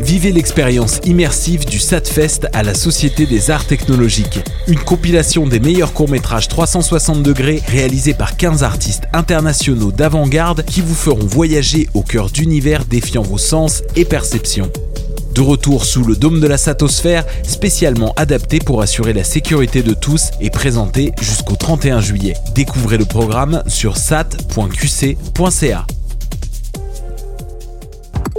Vivez l'expérience immersive du SATFest à la Société des Arts Technologiques. Une compilation des meilleurs courts-métrages 360 degrés réalisés par 15 artistes internationaux d'avant-garde qui vous feront voyager au cœur d'univers défiant vos sens et perceptions. De retour sous le dôme de la Satosphère, spécialement adapté pour assurer la sécurité de tous et présenté jusqu'au 31 juillet. Découvrez le programme sur sat.qc.ca.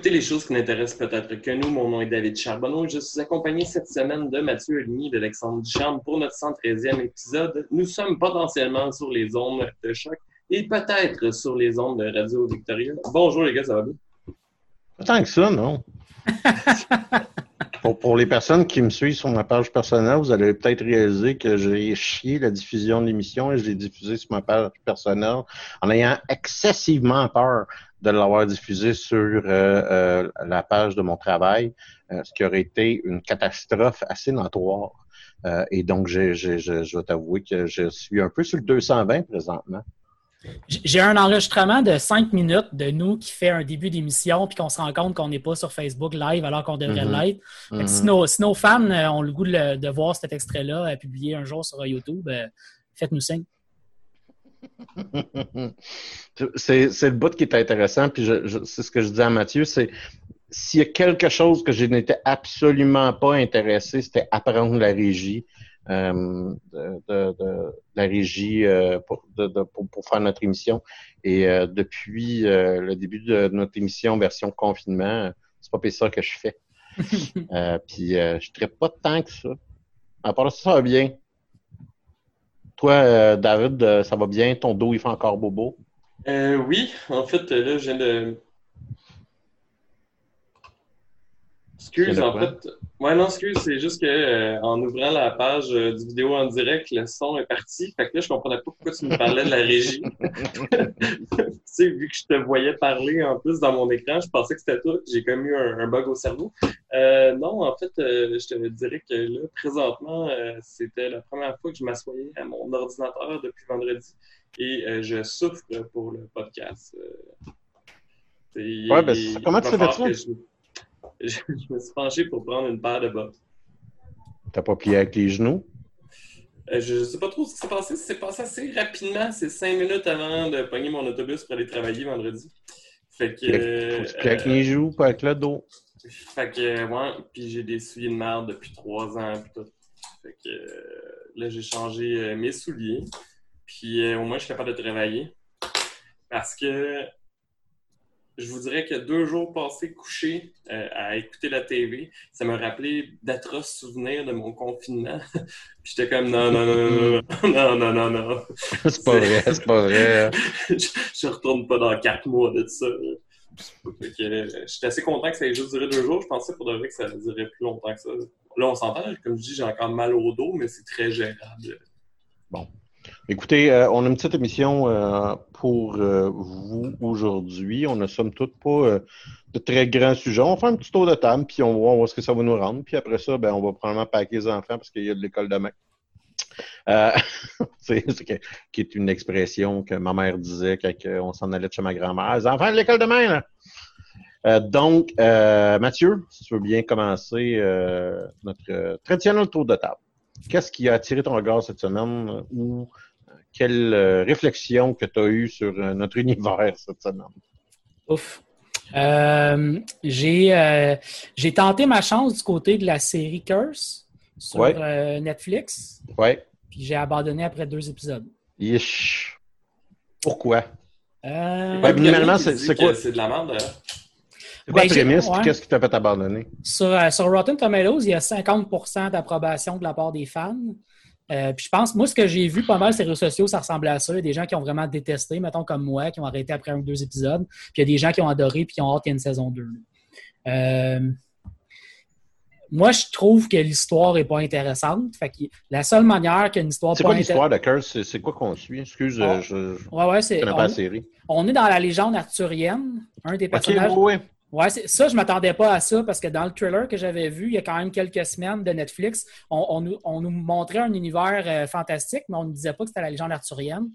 Vous écoutez les choses qui n'intéressent peut-être que nous. Mon nom est David Charbonneau et je suis accompagné cette semaine de Mathieu Ligny et d'Alexandre Ducharme pour notre 113e épisode. Nous sommes potentiellement sur les ondes de choc et peut-être sur les ondes de Radio Victoria. Bonjour les gars, ça va bien? Pas tant que ça, non. pour, pour les personnes qui me suivent sur ma page personnelle, vous allez peut-être réaliser que j'ai chié la diffusion de l'émission et je l'ai diffusée sur ma page personnelle en ayant excessivement peur de l'avoir diffusée sur euh, euh, la page de mon travail, euh, ce qui aurait été une catastrophe assez notoire. Et donc, j'ai- j'ai- je, je vais t'avouer que je suis un peu sur le 220 présentement. J'ai un enregistrement de cinq minutes de nous qui fait un début d'émission puis qu'on se rend compte qu'on n'est pas sur Facebook live alors qu'on devrait Mhm. l'être. Mhm. Si, nos, si nos fans ont le goût de, voir cet extrait-là publié un jour sur YouTube, faites-nous signe. c'est le bout qui est intéressant, puis je, je- c'est ce que je dis à Mathieu, c'est s'il y a quelque chose que je n'étais absolument pas intéressé, c'était apprendre la régie, euh, de, de- de- la régie euh, pour, faire notre émission. Et euh, depuis le début de notre émission version confinement, c'est pas ça que je fais. Puis je ne pas tant que ça. À part ça, ça va bien. Toi, euh, David, euh, ça va bien? Ton dos, il fait encore bobo? Euh, oui, en fait, euh, là, je viens de. Excuse, en fait. Ouais, non, excuse, c'est juste que euh, en ouvrant la page euh, du vidéo en direct, le son est parti. Fait que là, je comprenais pas pourquoi tu me parlais de la régie. tu sais, vu que je te voyais parler en plus dans mon écran, je pensais que c'était toi. J'ai comme eu un, un bug au cerveau. Euh, non, en fait, je te dirais que là, présentement, c'était la première fois que je m'assoyais à mon ordinateur depuis vendredi et je souffre pour le podcast. Ouais, ben, comment tu fais ça? Je, je, je me suis penché pour prendre une paire de bottes. T'as pas plié avec les genoux? Euh, je sais pas trop ce qui s'est passé. C'est passé assez rapidement. C'est cinq minutes avant de pogner mon autobus pour aller travailler vendredi. Fait que. Faut euh, que tu plies avec les genoux, pas avec le dos. Fait que, ouais, puis j'ai des souliers de merde depuis trois ans, puis tout. Fait que, euh, là, j'ai changé euh, mes souliers, puis au moins, je suis capable de travailler. Parce que je vous dirais que deux jours passés couché euh, à écouter la TV, ça m'a rappelé d'atroces souvenirs de mon confinement. Puis j'étais comme non, non, non, non, non, non, non, non. c'est pas vrai, c'est pas vrai. je, je retourne pas dans quatre mois de ça. Euh, j'étais assez content que ça ait juste duré deux jours. Je pensais pour de vrai que ça durerait plus longtemps que ça. Là, on s'entend, comme je dis, j'ai encore mal au dos, mais c'est très gérable. Bon. Écoutez, euh, on a une petite émission euh, pour vous aujourd'hui. On ne somme toutes pas de très grands sujets. On faire un petit tour de table, puis on va voir ce que ça va nous rendre. Puis après ça, ben, on va probablement paquer les enfants parce qu'il y a de l'école demain. Euh, c'est, qui est une expression que ma mère disait quand on s'en allait de chez ma grand-mère. Les enfants de l'école demain, là! Euh, donc, euh, Mathieu, si tu veux bien commencer euh, notre traditionnel tour de table. Qu'est-ce qui a attiré ton regard cette semaine quelle réflexion que tu as eue sur notre univers cette semaine? Ouf. j'ai, j'ai tenté ma chance du côté de la série Curse sur Netflix. Ouais. Puis j'ai abandonné après deux épisodes. Yish. Pourquoi? Euh... Ouais, c'est quoi? C'est de la merde, C'est quoi ben, la prémisse? Qu'est-ce qui t'a fait abandonner? Sur, euh, sur, Rotten Tomatoes, il y a 50% d'approbation de la part des fans. Euh, puis je pense, moi, ce que j'ai vu pas mal sur les réseaux sociaux, ça ressemblait à ça. Il y a des gens qui ont vraiment détesté, mettons comme moi, qui ont arrêté après un ou deux épisodes. Puis il y a des gens qui ont adoré puis qui ont hâte qu'il y ait une saison 2. Euh, moi, je trouve que l'histoire n'est pas intéressante. Fait que la seule manière qu'une histoire C'est quoi l'histoire de Curse? C'est quoi qu'on suit? Excuse, ah. je, ouais, ouais, c'est, pas la série. On est dans la légende arthurienne. Un des personnages. Okay, ouais, ouais. ça, je ne m'attendais pas à ça parce que dans le trailer que j'avais vu il y a quand même quelques semaines de Netflix, on, nous montrait un univers euh, fantastique, mais on ne disait pas que c'était la légende arthurienne.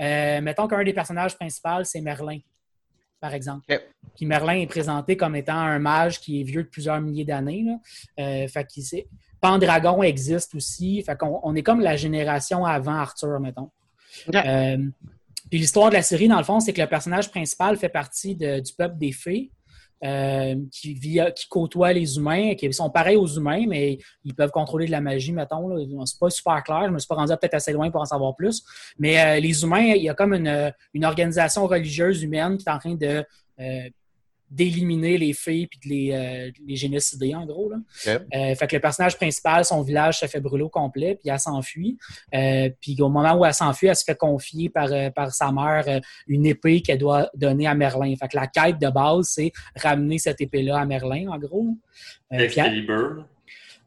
Euh, mettons qu'un des personnages principaux, c'est Merlin par exemple. Puis Merlin est présenté comme étant un mage qui est vieux de plusieurs milliers d'années. Euh, fait Pendragon existe aussi. Fait qu'on on est comme la génération avant Arthur, mettons. Euh, puis l'histoire de la série, dans le fond, c'est que le personnage principal fait partie du peuple des fées. Euh, qui, vit, qui côtoient les humains, qui sont pareils aux humains, mais ils peuvent contrôler de la magie, mettons. C'est pas super clair. Je me suis pas rendu peut-être assez loin pour en savoir plus. Mais euh, les humains, il y a comme une, une, organisation religieuse humaine qui est en train de euh, d'éliminer les filles puis de les, euh, les génocider, en gros. Là. Euh, fait que le personnage principal, son village se fait brûler au complet, puis elle s'enfuit. Euh, puis au moment où elle s'enfuit, elle se fait confier par, par sa mère une épée qu'elle doit donner à Merlin. Fait que la quête de base, c'est ramener cette épée-là à Merlin, en gros. Excalibur.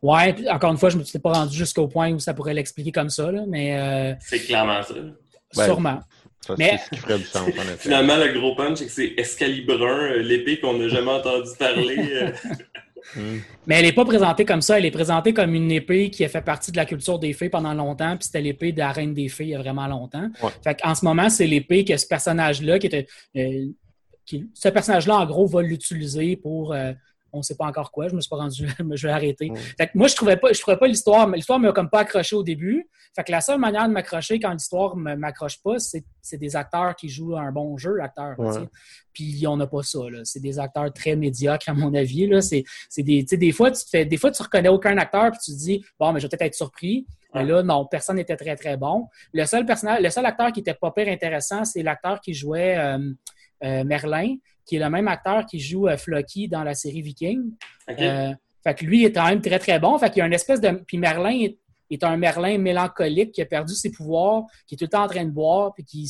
Ouais, encore une fois, je ne me suis pas rendu jusqu'au point où ça pourrait l'expliquer comme ça, là, mais... C'est clairement ça. Sûrement. Ça, mais... ce qui ferait du sens, en effet. Finalement, le gros punch, c'est que c'est Excalibur euh, l'épée qu'on n'a jamais entendu parler. Euh. Hmm. Mais elle n'est pas présentée comme ça. Elle est présentée comme une épée qui a fait partie de la culture des fées pendant longtemps, puis c'était l'épée de la reine des fées il y a vraiment longtemps. Fait en ce moment, c'est l'épée que ce personnage-là, qui était. Euh, ce personnage-là, en gros, va l'utiliser pour on ne sait pas encore quoi, je me suis pas rendu, je vais arrêter. moi, je trouvais pas, je trouvais pas l'histoire, l'histoire m'a comme pas accroché au début. Fait que la seule manière de m'accrocher quand l'histoire ne m'accroche pas, c'est des acteurs qui jouent un bon jeu, l'acteur. Puis on n'a pas ça. C'est des acteurs très médiocres, à mon avis. C'est des, des fois, tu te fais, des fois, tu reconnais aucun acteur, puis tu te dis, bon, mais je vais peut-être être surpris. Mais là, non, personne n'était très, très bon. Le seul personnage, le seul acteur qui était pas pire intéressant, c'est l'acteur qui jouait euh, euh, Merlin qui est le même acteur qui joue euh, Flocky dans la série Viking. Euh, fait que lui est quand même très, très bon. Fait qu'il y a une espèce de. Puis Merlin est, un Merlin mélancolique qui a perdu ses pouvoirs, qui est tout le temps en train de boire, puis qui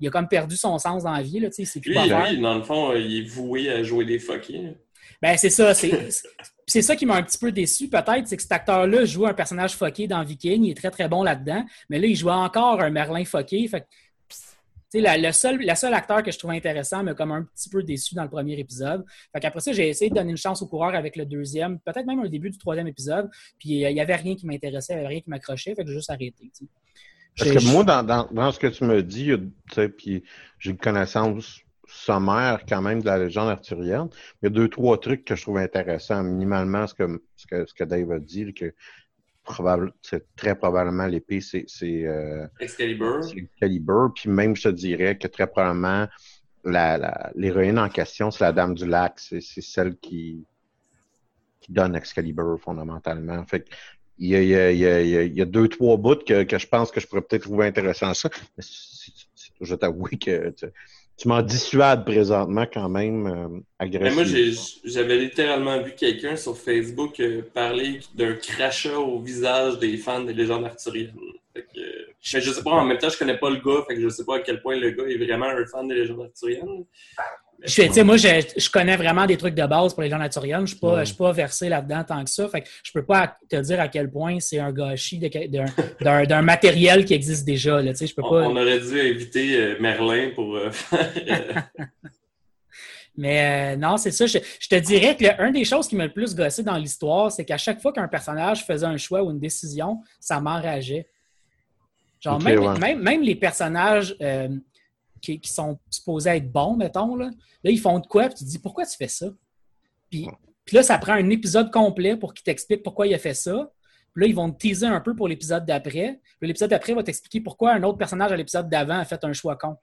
il a comme perdu son sens dans la vie. Là, c'est plus lui, dans le fond, euh, il est voué à jouer des fuckers. Ben, c'est ça. C'est ça qui m'a un petit peu déçu, peut-être, c'est que cet acteur-là joue un personnage fucké dans Viking. Il est très, très bon là-dedans. Mais là, il joue encore un Merlin. Fait la, le seul, la seule acteur que je trouvais intéressant m'a comme un petit peu déçu dans le premier épisode. Fait qu'après ça, j'ai essayé de donner une chance au coureur avec le deuxième, peut-être même au début du troisième épisode. Puis euh, il n'y avait rien qui m'intéressait, il n'y avait rien qui m'accrochait. Fait que j'ai juste arrêté. Parce que moi, dans, dans, dans, ce que tu me dis, puis j'ai une connaissance sommaire quand même de la légende arthurienne. Il y a deux, trois trucs que je trouve intéressants. Minimalement, ce que, ce que, ce que Dave a dit, que c'est très probablement l'épée, c'est euh, Excalibur. Excalibur. Puis même, je te dirais que très probablement l'héroïne en question, c'est la Dame du Lac. C'est celle qui, qui donne Excalibur fondamentalement. Fait il y, a, il, y a, il, y a, deux, trois bouts que, que je pense que je pourrais peut-être trouver intéressant ça. Mais je t'avoue que Tu m'en dissuades présentement quand même euh, agressif. moi, j'avais littéralement vu quelqu'un sur Facebook euh, parler d'un crachat au visage des fans des légendes arthuriennes. je, je sais pas, en même temps, je connais pas le gars, fait que je sais pas à quel point le gars est vraiment un fan des légendes arthuriennes. Je, moi, je, je, connais vraiment des trucs de base pour les gens naturels. Je ne suis, pas, versé là-dedans tant que ça. Fait que je peux pas te dire à quel point c'est un gâchis d'un matériel qui existe déjà. Là, je peux on, pas... on, aurait dû inviter euh, Merlin pour euh, faire. Mais euh, non, c'est ça. Je, te dirais que l'un des choses qui m'a le plus gossé dans l'histoire, c'est qu'à chaque fois qu'un personnage faisait un choix ou une décision, ça m'enrageait. Genre, même, même, même, les personnages qui, sont supposés être bons, mettons, là, là ils font de quoi, puis tu te dis pourquoi tu fais ça? Puis, puis là, ça prend un épisode complet pour qu'ils t'expliquent pourquoi il a fait ça. Puis là, ils vont te teaser un peu pour l'épisode d'après. Puis l'épisode d'après va t'expliquer pourquoi un autre personnage à l'épisode d'avant a fait un choix con.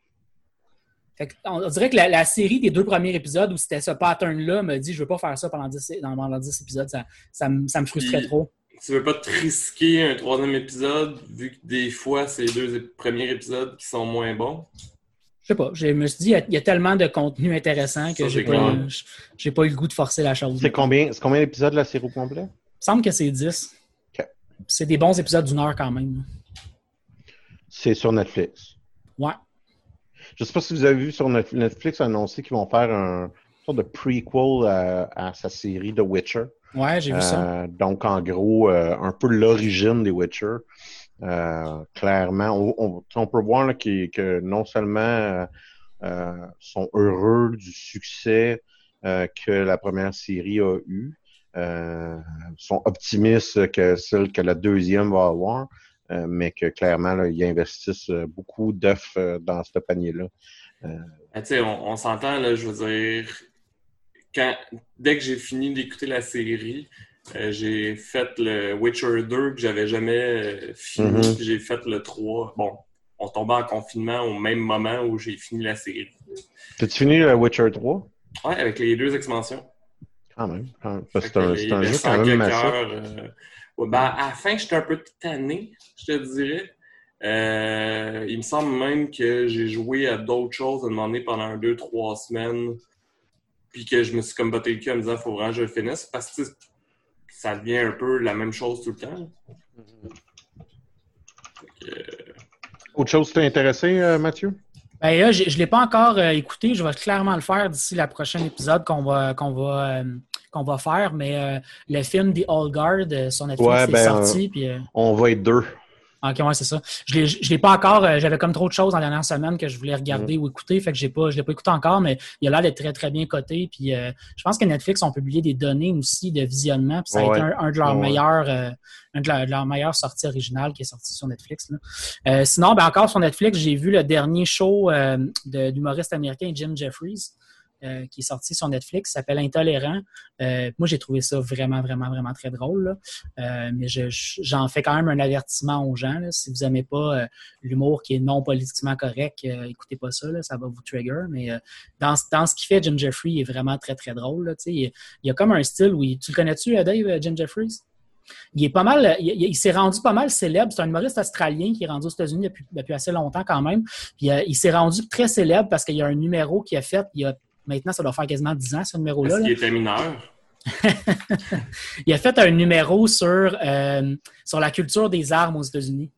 Fait on, dirait que la, série des deux premiers épisodes où c'était ce pattern-là me dit je veux pas faire ça pendant 10, pendant 10 épisodes, ça, ça, me, ça me frustrait trop. Tu veux pas te risquer un troisième épisode vu que des fois c'est les deux premiers épisodes qui sont moins bons? Je sais pas, je me suis dit, il y, a tellement de contenu intéressant que j'ai pas, j'ai pas eu le goût de forcer la chose. C'est combien, combien d'épisodes la série au complet? Il semble que c'est 10. C'est des bons épisodes d'une heure quand même. C'est sur Netflix. Ouais. Je sais pas si vous avez vu sur Netflix annoncer qu'ils vont faire un sorte de prequel à, sa série The Witcher. Ouais, j'ai vu ça. Euh, donc, en gros, euh, un peu l'origine des Witcher. Euh, clairement, on, peut voir que non seulement euh, euh, sont heureux du succès que la première série a eu, sont optimistes que celle que la deuxième va avoir, mais que clairement, ils investissent beaucoup d'œufs dans ce panier-là. Ben, on, on s'entend, je veux dire, quand, dès que j'ai fini d'écouter la série, euh, j'ai fait le Witcher 2 que j'avais jamais euh, fini. Mhm. J'ai fait le 3. Bon, on tombait en confinement au même moment où j'ai fini la série. T'as-tu fini le Witcher 3? Ouais, avec les deux expansions. Quand même. C'est un, un jeu quand même. Euh, ben, à la fin, j'étais un peu tanné, je te dirais. il me semble même que j'ai joué à d'autres choses à demander pendant deux, trois semaines. Puis que je me suis comme botté le cul en me disant faut vraiment que je le finisse. Parce que ça devient un peu la même chose tout le temps. Autre chose t'a intéressé, euh, Mathieu? Ben là, je ne l'ai pas encore euh, écouté. Je vais clairement le faire d'ici le prochain épisode qu'on va, qu'on va, euh, qu'on va faire. Mais le film The All Guard sur Netflix est ben, sorti. on va être deux. Ok, ouais, c'est ça. Je ne l'ai pas encore. Euh, j'avais comme trop de choses en dernière semaine que je voulais regarder mm. ou écouter. Fait que j'ai pas, je l'ai pas écouté encore, mais il a l'air d'être très, très bien coté. Puis euh, je pense que Netflix ont publié des données aussi de visionnement. Puis ça a été un, de leurs meilleurs, euh, un de, leurs meilleures sorties originales qui est sorti sur Netflix. sinon, ben encore sur Netflix, j'ai vu le dernier show d'humoriste américain Jim Jeffries. Euh, qui est sorti sur Netflix, s'appelle Intolérant. Euh, moi, j'ai trouvé ça vraiment, vraiment, vraiment très drôle. Euh, mais j'en fais quand même un avertissement aux gens. Si vous n'aimez pas l'humour qui est non politiquement correct, écoutez pas ça, ça va vous trigger. Mais dans, dans, ce qu'il fait, Jim Jeffrey est vraiment très, très drôle. il, y a comme un style où... tu le connais-tu, Dave, Jim Jeffries? Il est pas mal, il, s'est rendu pas mal célèbre. C'est un humoriste australien qui est rendu aux États-Unis depuis, assez longtemps quand même. Il s'est rendu très célèbre parce qu'il y a un numéro qu'il a fait il Maintenant, ça doit faire quasiment 10 ans, ce numéro-là. Est-ce qu'il était mineur? il a fait un numéro sur, euh, sur la culture des armes aux États-Unis.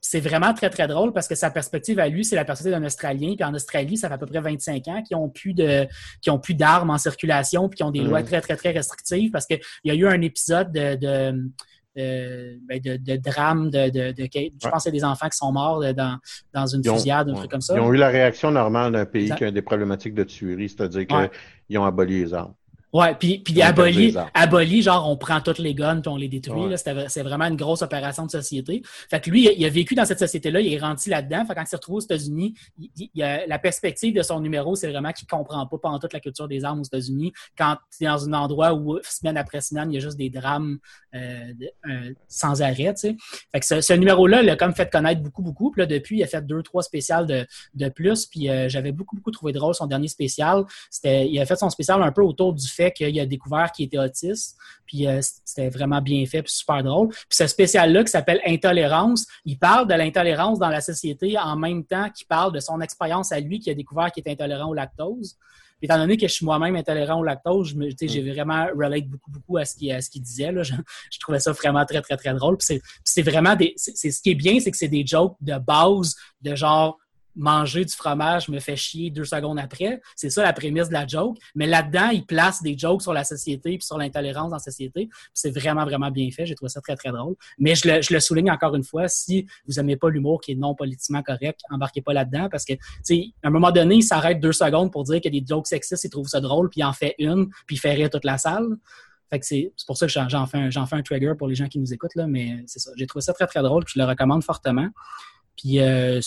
C'est vraiment très, très drôle parce que sa perspective à lui, c'est la perspective d'un Australien. Puis en Australie, ça fait à peu près 25 ans qu'ils ont plus de qui ont plus d'armes en circulation puis qui ont des lois mm. très, très, très restrictives parce qu'il y a eu un épisode de ben, de, de, drame, de, de, je pense que des enfants qui sont morts dans, dans une fusillade, un truc comme ça. Ils ont eu la réaction normale d'un pays qui a des problématiques de tuerie, c'est-à-dire qu'ils ont aboli les armes. Ouais, puis, puis aboli, aboli, genre on prend toutes les guns puis on les détruit. C'est vraiment une grosse opération de société. Fait que lui, il a vécu dans cette société-là, il est rentré là-dedans. Fait que quand il s'est retrouvé aux États-Unis, la perspective de son numéro, c'est vraiment qu'il comprend pas pendant toute la culture des armes aux États-Unis. Quand tu es dans un endroit où semaine après semaine, il y a juste des drames euh, euh, sans arrêt. Fait que ce, numéro-là, il a comme fait connaître beaucoup, beaucoup. Puis là, depuis, il a fait deux, trois spéciales de, de plus. Puis euh, j'avais beaucoup, beaucoup trouvé drôle son dernier spécial. C'était, il a fait son spécial un peu autour du fait fait qu'il a découvert qu'il était autiste. Puis euh, c'était vraiment bien fait, puis super drôle. Puis ce spécial-là qui s'appelle Intolérance, il parle de l'intolérance dans la société en même temps qu'il parle de son expérience à lui qui a découvert qu'il est intolérant au lactose. Puis, étant donné que je suis moi-même intolérant au lactose, j'ai mm. vraiment relate beaucoup, beaucoup à ce qu'il disait. Là. Je, trouvais ça vraiment très, très, très drôle. Puis c'est vraiment des. Ce qui est bien, c'est que c'est des jokes de base, de genre manger du fromage me fait chier deux secondes après. C'est ça la prémisse de la joke. Mais là-dedans, il place des jokes sur la société puis sur l'intolérance dans la société. C'est vraiment, vraiment bien fait. J'ai trouvé ça très, très drôle. Mais je le, souligne encore une fois, si vous n'aimez pas l'humour qui est non politiquement correct, embarquez pas là-dedans parce que, tu sais, à un moment donné, il s'arrête deux secondes pour dire a des jokes sexistes, il trouve ça drôle, puis en fait une, puis il fait rire toute la salle. Fait que c'est pour ça que j'en fais, un, fais un trigger pour les gens qui nous écoutent, là, mais c'est ça. J'ai trouvé ça très, très drôle, puis je le recommande fortement. Puis, euh,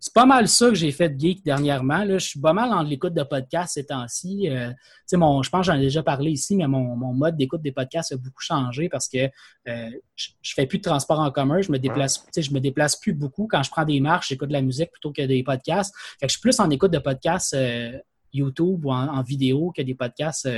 c'est pas mal ça que j'ai fait de geek dernièrement. Là. Je suis pas mal en l'écoute de podcasts ces temps-ci. Euh, mon, je pense que j'en ai déjà parlé ici, mais mon, mon mode d'écoute des podcasts a beaucoup changé parce que euh, je, je, fais plus de transport en commun. Je me déplace, je me déplace plus beaucoup. Quand je prends des marches, j'écoute de la musique plutôt que des podcasts. Fait que je suis plus en écoute de podcasts euh, YouTube ou en, vidéo que des podcasts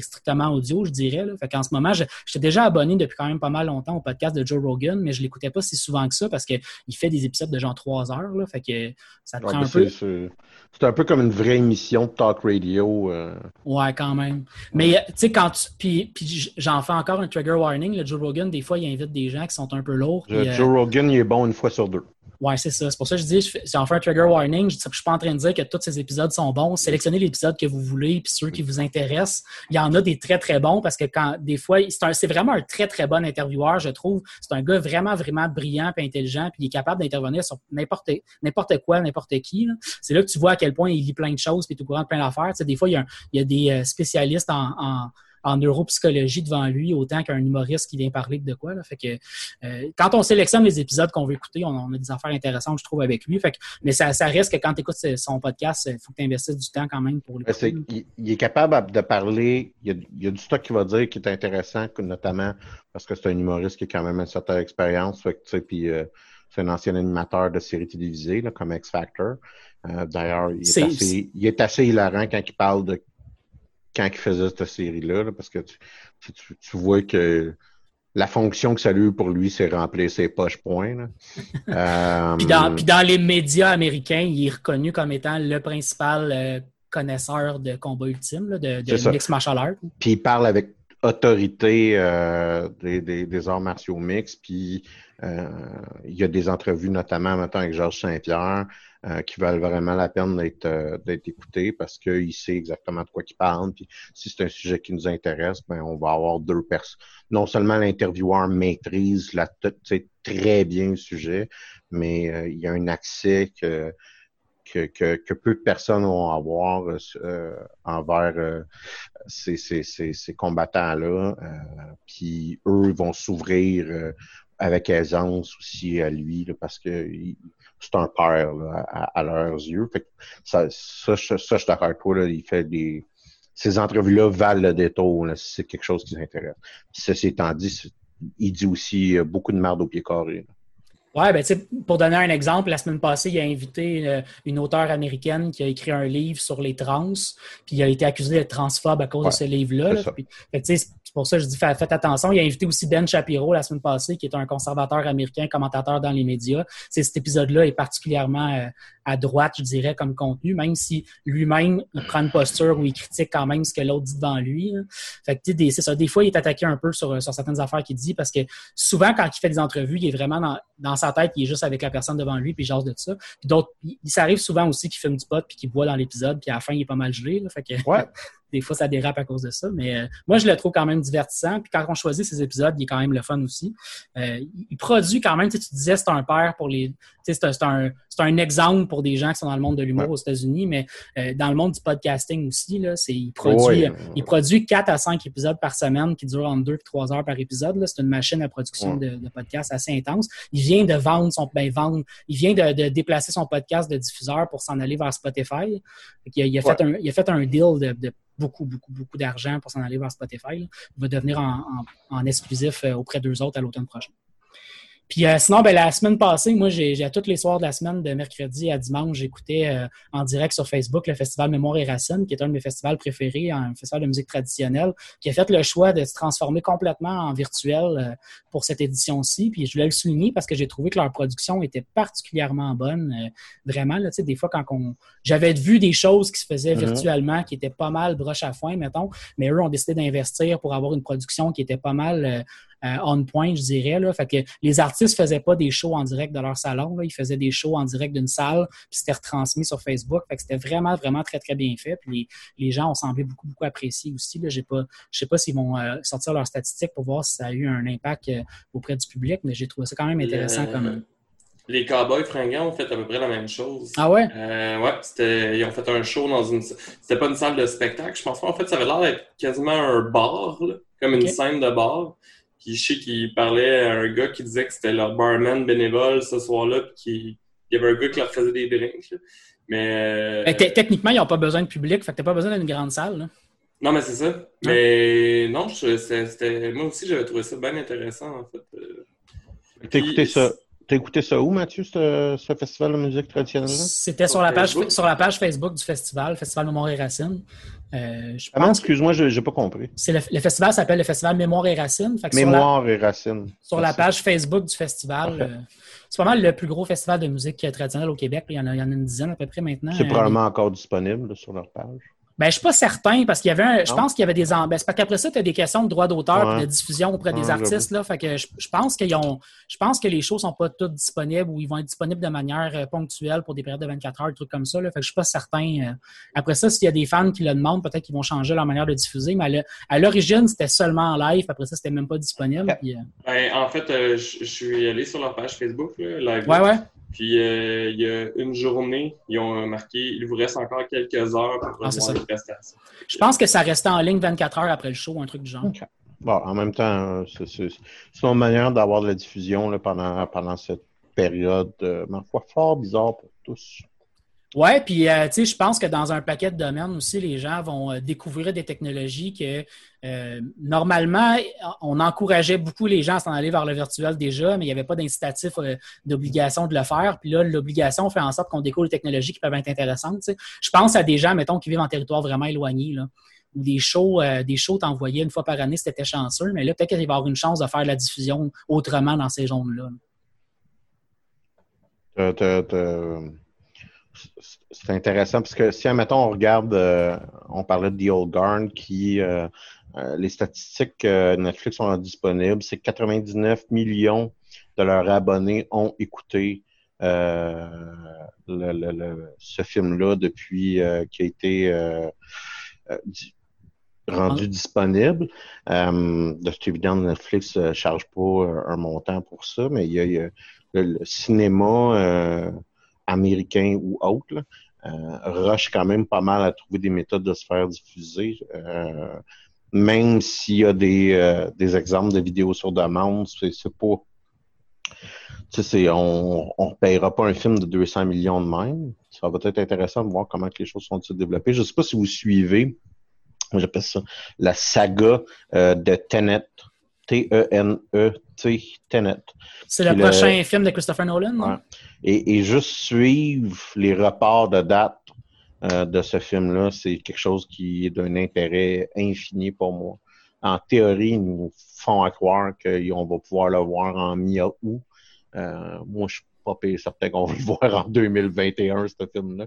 strictement audio, je dirais. Là. Fait qu'en ce moment, j'étais déjà abonné depuis quand même pas mal longtemps au podcast de Joe Rogan, mais je l'écoutais pas si souvent que ça parce qu'il fait des épisodes de genre trois heures. Là, fait que ça prend un peu. C'est un peu comme une vraie émission de talk radio. Euh. Ouais, quand même. Mais tu sais, quand tu. Puis, puis j'en fais encore un trigger warning. Le Joe Rogan, des fois, il invite des gens qui sont un peu lourds. Joe Rogan, il est bon une fois sur deux. Ouais, c'est ça. C'est pour ça que je dis, j'en fais un trigger warning. Je ne suis pas en train de dire que tous ces épisodes sont bons. Sélectionnez l'épisode que vous voulez, puis ceux qui vous intéressent. Il y en a des très, très bons parce que quand des fois, c'est vraiment un très, très bon intervieweur, je trouve. C'est un gars vraiment, vraiment brillant et intelligent, puis il est capable d'intervenir sur n'importe quoi, n'importe qui. C'est là que tu vois à quel point il lit plein de choses, puis au courant de plein d'affaires. Tu sais, des fois, il y, a, il y a des euh, spécialistes en neuropsychologie devant lui autant qu'un humoriste qui vient parler de quoi. Là. Fait que euh, quand on sélectionne les épisodes qu'on veut écouter, on, a des affaires intéressantes, je trouve, avec lui. Fait que, mais ça, ça reste que quand tu écoutes son podcast, il faut que tu investisses du temps quand même pour l'écouter. Il, il, est capable de parler, il y, a, il y a du stock qu'il va dire qui est intéressant, notamment parce que c'est un humoriste qui a quand même une certaine expérience. Fait que, puis, euh, c'est un ancien animateur de séries télévisées là, comme X Factor. Euh, d'ailleurs, il, il, est assez hilarant quand il parle de quand il faisait cette série-là, parce que tu, tu, vois que la fonction que ça a eu pour lui, c'est remplir ses poches points. Euh, puis, dans, les médias américains, il est reconnu comme étant le principal euh, connaisseur de combat ultime, de, de mix martial art. Puis il parle avec autorité euh, des, des, arts martiaux mix, puis il y a des entrevues notamment maintenant avec Georges Saint-Pierre, euh, qui valent vraiment la peine d'être euh, d'être écoutés parce qu'il sait exactement de quoi il parle. Puis si c'est un sujet qui nous intéresse, ben on va avoir deux personnes. Non seulement l'intervieweur maîtrise la, très bien le sujet, mais euh, il y a un accès que que, que, que, peu de personnes vont avoir envers ces, ces, ces, ces combattants-là. puis eux vont s'ouvrir avec aisance aussi à lui parce que c'est un père à, leurs yeux. Fait ça, ça, ça, je suis d'accord avec toi. Là, il fait des. Ces entrevues-là valent le détour si c'est quelque chose qui les intéresse. Ceci étant dit, il dit aussi beaucoup de merde au pied carré. Ouais, ben, pour donner un exemple, la semaine passée, il a invité une, une, auteure américaine qui a écrit un livre sur les trans, puis il a été accusé d'être transphobe à cause de ce livre-là. C'est pour ça que je dis faites attention. Il a invité aussi Ben Shapiro la semaine passée, qui est un conservateur américain, commentateur dans les médias. C'est cet épisode-là est particulièrement euh, à droite, je dirais, comme contenu, même si lui-même prend une posture où il critique quand même ce que l'autre dit devant lui. Fait que des, c'est ça. Des fois, il est attaqué un peu sur, sur certaines affaires qu'il dit parce que souvent, quand il fait des entrevues, il est vraiment dans, dans sa tête, il est juste avec la personne devant lui, puis il jase de ça. Puis d'autres, il, il s'arrive souvent aussi qu'il fume du pot puis qu'il boit dans l'épisode, puis à la fin, il est pas mal gelé. Fait que, ouais. des fois, ça dérape à cause de ça. Mais euh, moi, je le trouve quand même divertissant. Puis quand on choisit ces épisodes, il est quand même le fun aussi. Euh, il produit quand même, tu, tu disais, c'est un père pour les. C'est un, un, exemple pour des gens qui sont dans le monde de l'humour aux États-Unis, mais euh, dans le monde du podcasting aussi, là, c'est, il, produit, il produit 4 à 5 épisodes par semaine qui durent entre 2 et 3 heures par épisode. C'est une machine à production de, de podcasts assez intense. Il vient de vendre son. Ben, vendre, il vient de, de déplacer son podcast de diffuseur pour s'en aller vers Spotify. Il a, il, a fait un, il a fait un deal de, de beaucoup, beaucoup, beaucoup d'argent pour s'en aller vers Spotify. Va devenir en, exclusif euh, auprès d'eux autres à l'automne prochain. Puis euh, sinon, ben, la semaine passée, moi, j'ai à tous les soirs de la semaine, de mercredi à dimanche, j'écoutais euh, en direct sur Facebook le Festival Mémoire et Racines, qui est un de mes festivals préférés, un festival de musique traditionnelle, qui a fait le choix de se transformer complètement en virtuel euh, pour cette édition-ci. Puis je voulais le souligner parce que j'ai trouvé que leur production était particulièrement bonne. vraiment, là, tu sais, des fois, quand on... J'avais vu des choses qui se faisaient mm-hmm. virtuellement, qui étaient pas mal broche à foin, mettons, mais eux ont décidé d'investir pour avoir une production qui était pas mal euh, on point, je dirais. Là. Fait que les artistes faisaient pas des shows en direct de leur salon, là. ils faisaient des shows en direct d'une salle, puis c'était retransmis sur Facebook. Fait que c'était vraiment, vraiment très, très bien fait. Puis les, gens ont semblé beaucoup, beaucoup apprécier aussi. Là. J'ai pas, je sais pas s'ils vont euh, sortir leurs statistiques pour voir si ça a eu un impact euh, auprès du public, mais j'ai trouvé ça quand même intéressant comme. Les Cowboys fringants ont fait à peu près la même chose. Ah ouais? ouais, c'était, ils ont fait un show dans une. C'était pas une salle de spectacle, je pense pas. En fait, ça avait l'air d'être quasiment un bar, comme une scène de bar. Puis je sais qu'il parlait à un gars qui disait que c'était leur barman bénévole ce soir-là, puis qu'il y avait un gars qui leur faisait des drinks. Mais. Euh, techniquement, ils n'ont pas besoin de public, fait que t'as pas besoin d'une grande salle. Là. Non, mais c'est ça. Mais non, c'était, moi aussi, j'avais trouvé ça bien intéressant, en fait. Euh. T'as écouté ça? T'as écouté ça où, Mathieu, ce, festival de musique traditionnelle? C'était sur la, page, sur la page Facebook du festival, Festival Mémoire et Racines. Euh, ah excuse-moi, je n'ai pas compris. Le, festival s'appelle le Festival Mémoire et Racines. Mémoire et Racines. Sur la page Facebook du festival. Euh, c'est pas mal le plus gros festival de musique traditionnelle au Québec. Il y en a, il y en a une dizaine à peu près maintenant. C'est probablement encore disponible sur leur page. Ben, je suis pas certain parce qu'il y avait un, je pense qu'il y avait des ben, parce qu'après ça, tu as des questions de droit d'auteur et de diffusion auprès des artistes. Là, fait que je, pense qu'ils ont. Je pense que les shows sont pas toutes disponibles ou ils vont être disponibles de manière euh, ponctuelle pour des périodes de 24 heures, des trucs comme ça. Là, fait que je suis pas certain. Euh. après ça, s'il y a des fans qui le demandent, peut-être qu'ils vont changer leur manière de diffuser. Mais à l'origine, c'était seulement en live. Après ça, c'était même pas disponible. Euh. Ben, en fait, je, suis allé sur leur page Facebook, là, Ouais, ouais. Puis euh, il y a une journée, ils ont marqué il vous reste encore quelques heures pour ah, les prestations. Je pense que ça restait en ligne 24 heures après le show, un truc du genre. Bon, en même temps, c'est une manière d'avoir de la diffusion là, pendant, pendant cette période, euh, ma foi, fort bizarre pour tous. Oui, puis euh, tu sais, je pense que dans un paquet de domaines aussi, les gens vont euh, découvrir des technologies que euh, normalement, on encourageait beaucoup les gens à s'en aller vers le virtuel déjà, mais il n'y avait pas d'incitatif d'obligation de le faire. Puis là, l'obligation fait en sorte qu'on découvre des technologies qui peuvent être intéressantes. Je pense à des gens, mettons, qui vivent en territoire vraiment éloigné, là, où des shows, des shows t'envoyaient une fois par année, c'était chanceux, mais là, peut-être qu'il va y avoir une chance de faire la diffusion autrement dans ces zones-là. C'est intéressant parce que si, admettons, on regarde, euh, on parlait de The Old Guard, qui, euh, euh, les statistiques Netflix sont disponibles, c'est 99 millions de leurs abonnés ont écouté ce film-là depuis qu'il a été rendu disponible. de toute évidence, Netflix ne charge pas un montant pour ça, mais il y a, le, cinéma américain ou autre, euh, rush quand même pas mal à trouver des méthodes de se faire diffuser. Euh, même s'il y a des, euh, des exemples de vidéos sur demande, c'est pas. On ne payera pas un film de 200 millions de même. Ça va être intéressant de voir comment les choses sont développées. Je ne sais pas si vous suivez, j'appelle ça la saga de Tenet. T-E-N-E-T, Tenet. C'est le prochain film de Christopher Nolan? Et, juste suivre les reports de date euh, de ce film-là, c'est quelque chose qui est d'un intérêt infini pour moi. En théorie, ils nous font à croire qu'on va pouvoir le voir en mi-août. Euh, moi, je suis pas certain qu'on va le voir en 2021, ce film-là.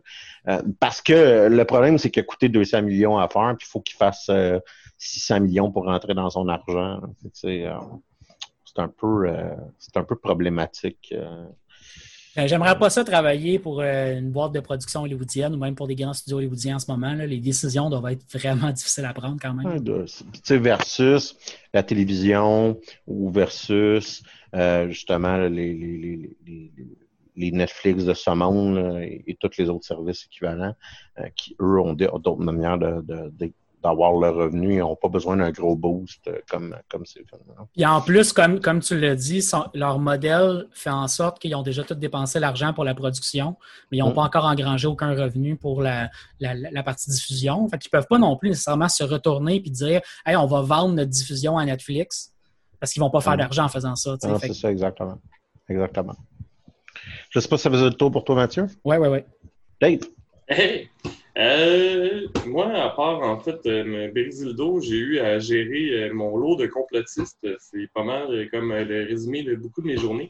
Euh, parce que le problème, c'est qu'il a coûté 200 millions à faire, puis il faut qu'il fasse 600 millions pour rentrer dans son argent. C'est un peu c'est un peu problématique. Euh, j'aimerais pas ça travailler pour euh, une boîte de production hollywoodienne ou même pour des grands studios hollywoodiens en ce moment. Les décisions doivent être vraiment difficiles à prendre quand même. sais, versus la télévision ou versus euh, justement les, les, les, les, Netflix de ce monde et, tous les autres services équivalents qui, eux, ont d'autres manières de, de, d'avoir le revenu. Ils n'ont pas besoin d'un gros boost euh, comme, comme ces films-là. Et en plus, comme, comme tu l'as dit, leur modèle fait en sorte qu'ils ont déjà tout dépensé l'argent pour la production, mais ils n'ont mm. pas encore engrangé aucun revenu pour la, la, partie diffusion. Fait qu'ils ne peuvent pas non plus nécessairement se retourner et dire Hey, on va vendre notre diffusion à Netflix parce qu'ils ne vont pas faire mm. d'argent en faisant ça. c'est ça, exactement. Exactement. Je sais pas si ça faisait le tour pour toi, Mathieu. Ouais, ouais, ouais. Dave. Hey! Euh, moi, à part, en fait, euh, dos, j'ai eu à gérer euh, mon lot de complotistes. C'est pas mal euh, comme euh, le résumé de beaucoup de mes journées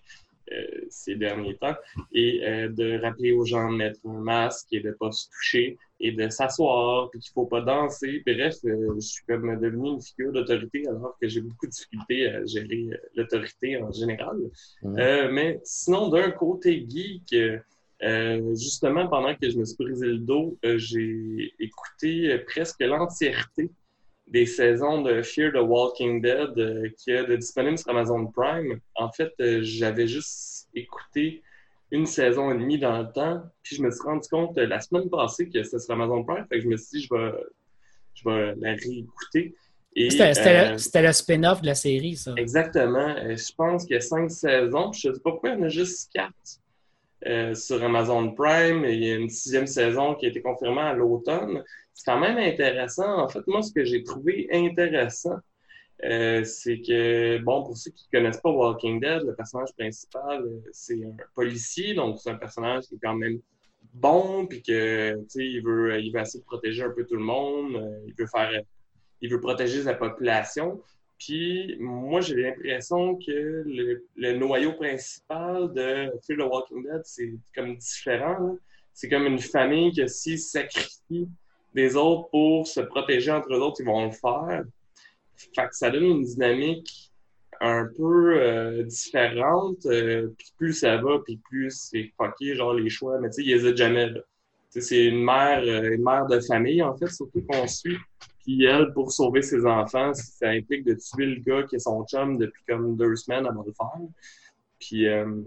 ces derniers temps. Et de rappeler aux gens de mettre un masque et de pas se toucher et de s'asseoir, puis qu'il faut pas danser. Bref, je suis comme devenu une figure d'autorité alors que j'ai beaucoup de difficultés à gérer l'autorité en général. Mais sinon, d'un côté geek, euh, justement, pendant que je me suis brisé le dos, euh, j'ai écouté euh, presque l'entièreté des saisons de Fear the Walking Dead euh, qui est disponible sur Amazon Prime. En fait, j'avais juste écouté une saison et demie dans le temps, puis je me suis rendu compte la semaine passée que c'était sur Amazon Prime, fait que je me suis dit, je vais, je vais la réécouter. C'était euh, le, spin-off de la série, ça. Exactement. Je pense qu'il y a cinq saisons. Je ne sais pas pourquoi il y en a juste quatre euh, sur Amazon Prime. Il y a une sixième saison qui a été confirmée à l'automne. C'est quand même intéressant. En fait, moi, ce que j'ai trouvé intéressant, euh, c'est que, bon, pour ceux qui ne connaissent pas Walking Dead, le personnage principal, euh, c'est un policier. Donc, c'est un personnage qui est quand même bon, puis que, il veut, essayer de protéger un peu tout le monde. il veut faire il veut protéger sa population. Puis moi, j'ai l'impression que le, noyau principal de Fear the Walking Dead, c'est comme différent. C'est comme une famille que s'ils sacrifient des autres pour se protéger entre eux autres, ils vont le faire. Fait que ça donne une dynamique un peu euh, différente. euh, puis plus ça va, puis plus c'est fucké, genre les choix. Mais tu sais, ils hésitent jamais. C'est une mère, euh, une mère de famille, en fait, surtout qu'on suit. Puis elle, pour sauver ses enfants, ça implique de tuer le gars qui est son chum depuis comme deux semaines avant de le faire. Puis, euh,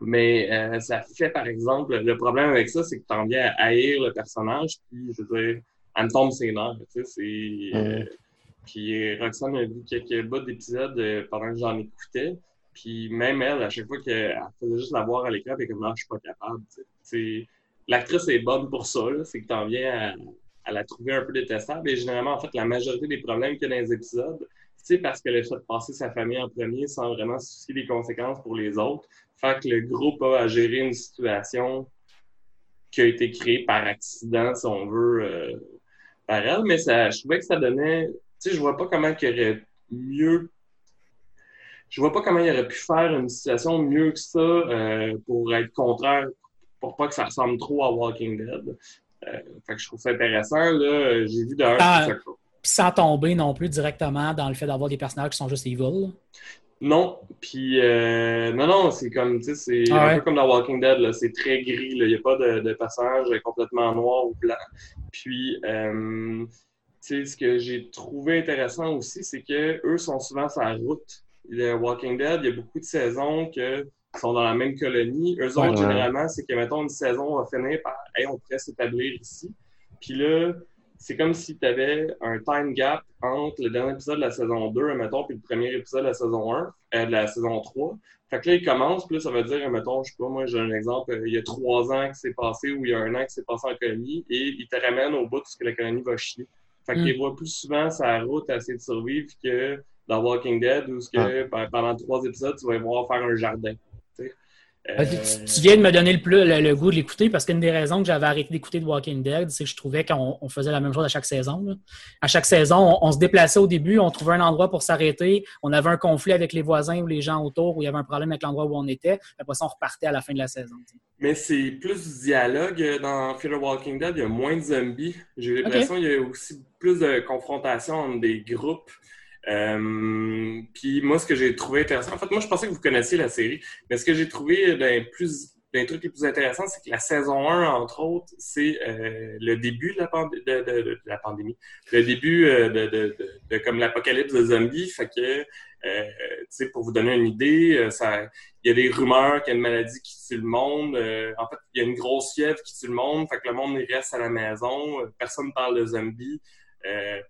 mais euh, ça fait, par exemple, le problème avec ça, c'est que t'en viens à haïr le personnage, puis je veux dire, elle me tombe ses nerfs, tu sais, c'est... euh, puis Roxane a vu quelques bouts d'épisodes euh, pendant que j'en écoutais, puis même elle, à chaque fois qu'elle faisait juste la voir à l'écran, elle était comme, ah, je suis pas capable, tu sais. L'actrice est bonne pour ça, là, c'est que t'en viens à à la trouver un peu détestable. Et généralement, en fait, la majorité des problèmes qu'il y a dans les épisodes, c'est parce qu'elle a fait passer sa famille en premier sans vraiment se soucier des conséquences pour les autres. Fait que le groupe a à gérer une situation qui a été créée par accident, si on veut, euh, par elle. Mais ça, je trouvais que ça donnait... Tu sais, je vois pas comment il aurait mieux... Je vois pas comment il aurait pu faire une situation mieux que ça euh, pour être contraire, pour pas que ça ressemble trop à Walking Dead. Euh, fait que je trouve ça intéressant. Là, j'ai vu d'un. Ah. Puis sans tomber non plus directement dans le fait d'avoir des personnages qui sont juste evil. Non, puis euh, non, non, c'est comme, tu sais, c'est Ah un peu comme dans Walking Dead, là, c'est très gris, il n'y a pas de, de personnage complètement noir ou blanc. Puis, euh, tu sais, ce que j'ai trouvé intéressant aussi, c'est que eux sont souvent sur la route. Le Walking Dead, il y a beaucoup de saisons que sont dans la même colonie. Eux Ouais. autres, généralement, c'est que, mettons, une saison va finir par, hey, on pourrait s'établir ici. Puis là, c'est comme si tu avais un time gap entre le dernier épisode de la saison 2, mettons, puis le premier épisode de la saison 1, euh, de la saison 3. Fait que là, il commence, puis là, ça veut dire, mettons, je sais pas, moi, j'ai un exemple, euh, il y a trois ans qui s'est passé ou il y a un an qui s'est passé en colonie, et il te ramène au bout de ce que la colonie va chier. Fait Mm. qu'il voit plus souvent sa route à essayer de survivre que dans Walking Dead, où ce que, pendant trois épisodes, tu vas voir faire un jardin. Euh, Tu, tu viens de me donner le, plus, le, le goût de l'écouter parce qu'une des raisons que j'avais arrêté d'écouter de Walking Dead, c'est que je trouvais qu'on on faisait la même chose à chaque saison. là. À chaque saison, on, on se déplaçait au début, on trouvait un endroit pour s'arrêter, on avait un conflit avec les voisins ou les gens autour, où il y avait un problème avec l'endroit où on était. Après ça, on repartait à la fin de la saison. Mais c'est plus du dialogue euh, dans Fear the Walking Dead. Il y a moins de zombies. J'ai l'impression qu'il y a aussi plus de confrontation entre des groupes. Euh, puis moi, ce que j'ai trouvé intéressant, en fait, moi, je pensais que vous connaissiez la série, mais ce que j'ai trouvé d'un plus d'un truc les plus intéressants, c'est que la saison 1, entre autres, c'est euh, le début de la, pand- de, de- de- la pandémie, le début euh, de, comme l'apocalypse de zombies. Fait que, euh, pour vous donner une idée, euh, il y a des rumeurs qu'il y a une maladie qui tue le monde. Euh, en fait, il y a une grosse fièvre qui tue le monde. Fait que le monde reste à la maison. Euh, Personne ne parle de zombies.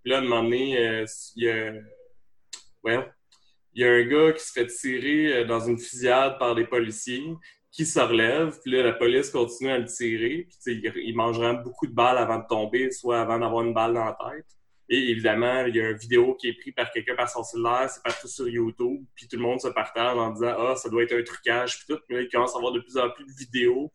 Là, à un moment donné, il y a... voyons, il y a un gars qui se fait tirer euh, dans une fusillade par des policiers qui se relève. Puis là, la police continue à le tirer. Puis il, il mange vraiment beaucoup de balles avant de tomber, soit avant d'avoir une balle dans la tête. Et évidemment, il y a une vidéo qui est prise par quelqu'un par son cellulaire, c'est partout sur YouTube, puis tout le monde se partage en disant Ah, ça doit être un trucage, puis tout. Mais là, il commence à avoir de plus en plus de vidéos.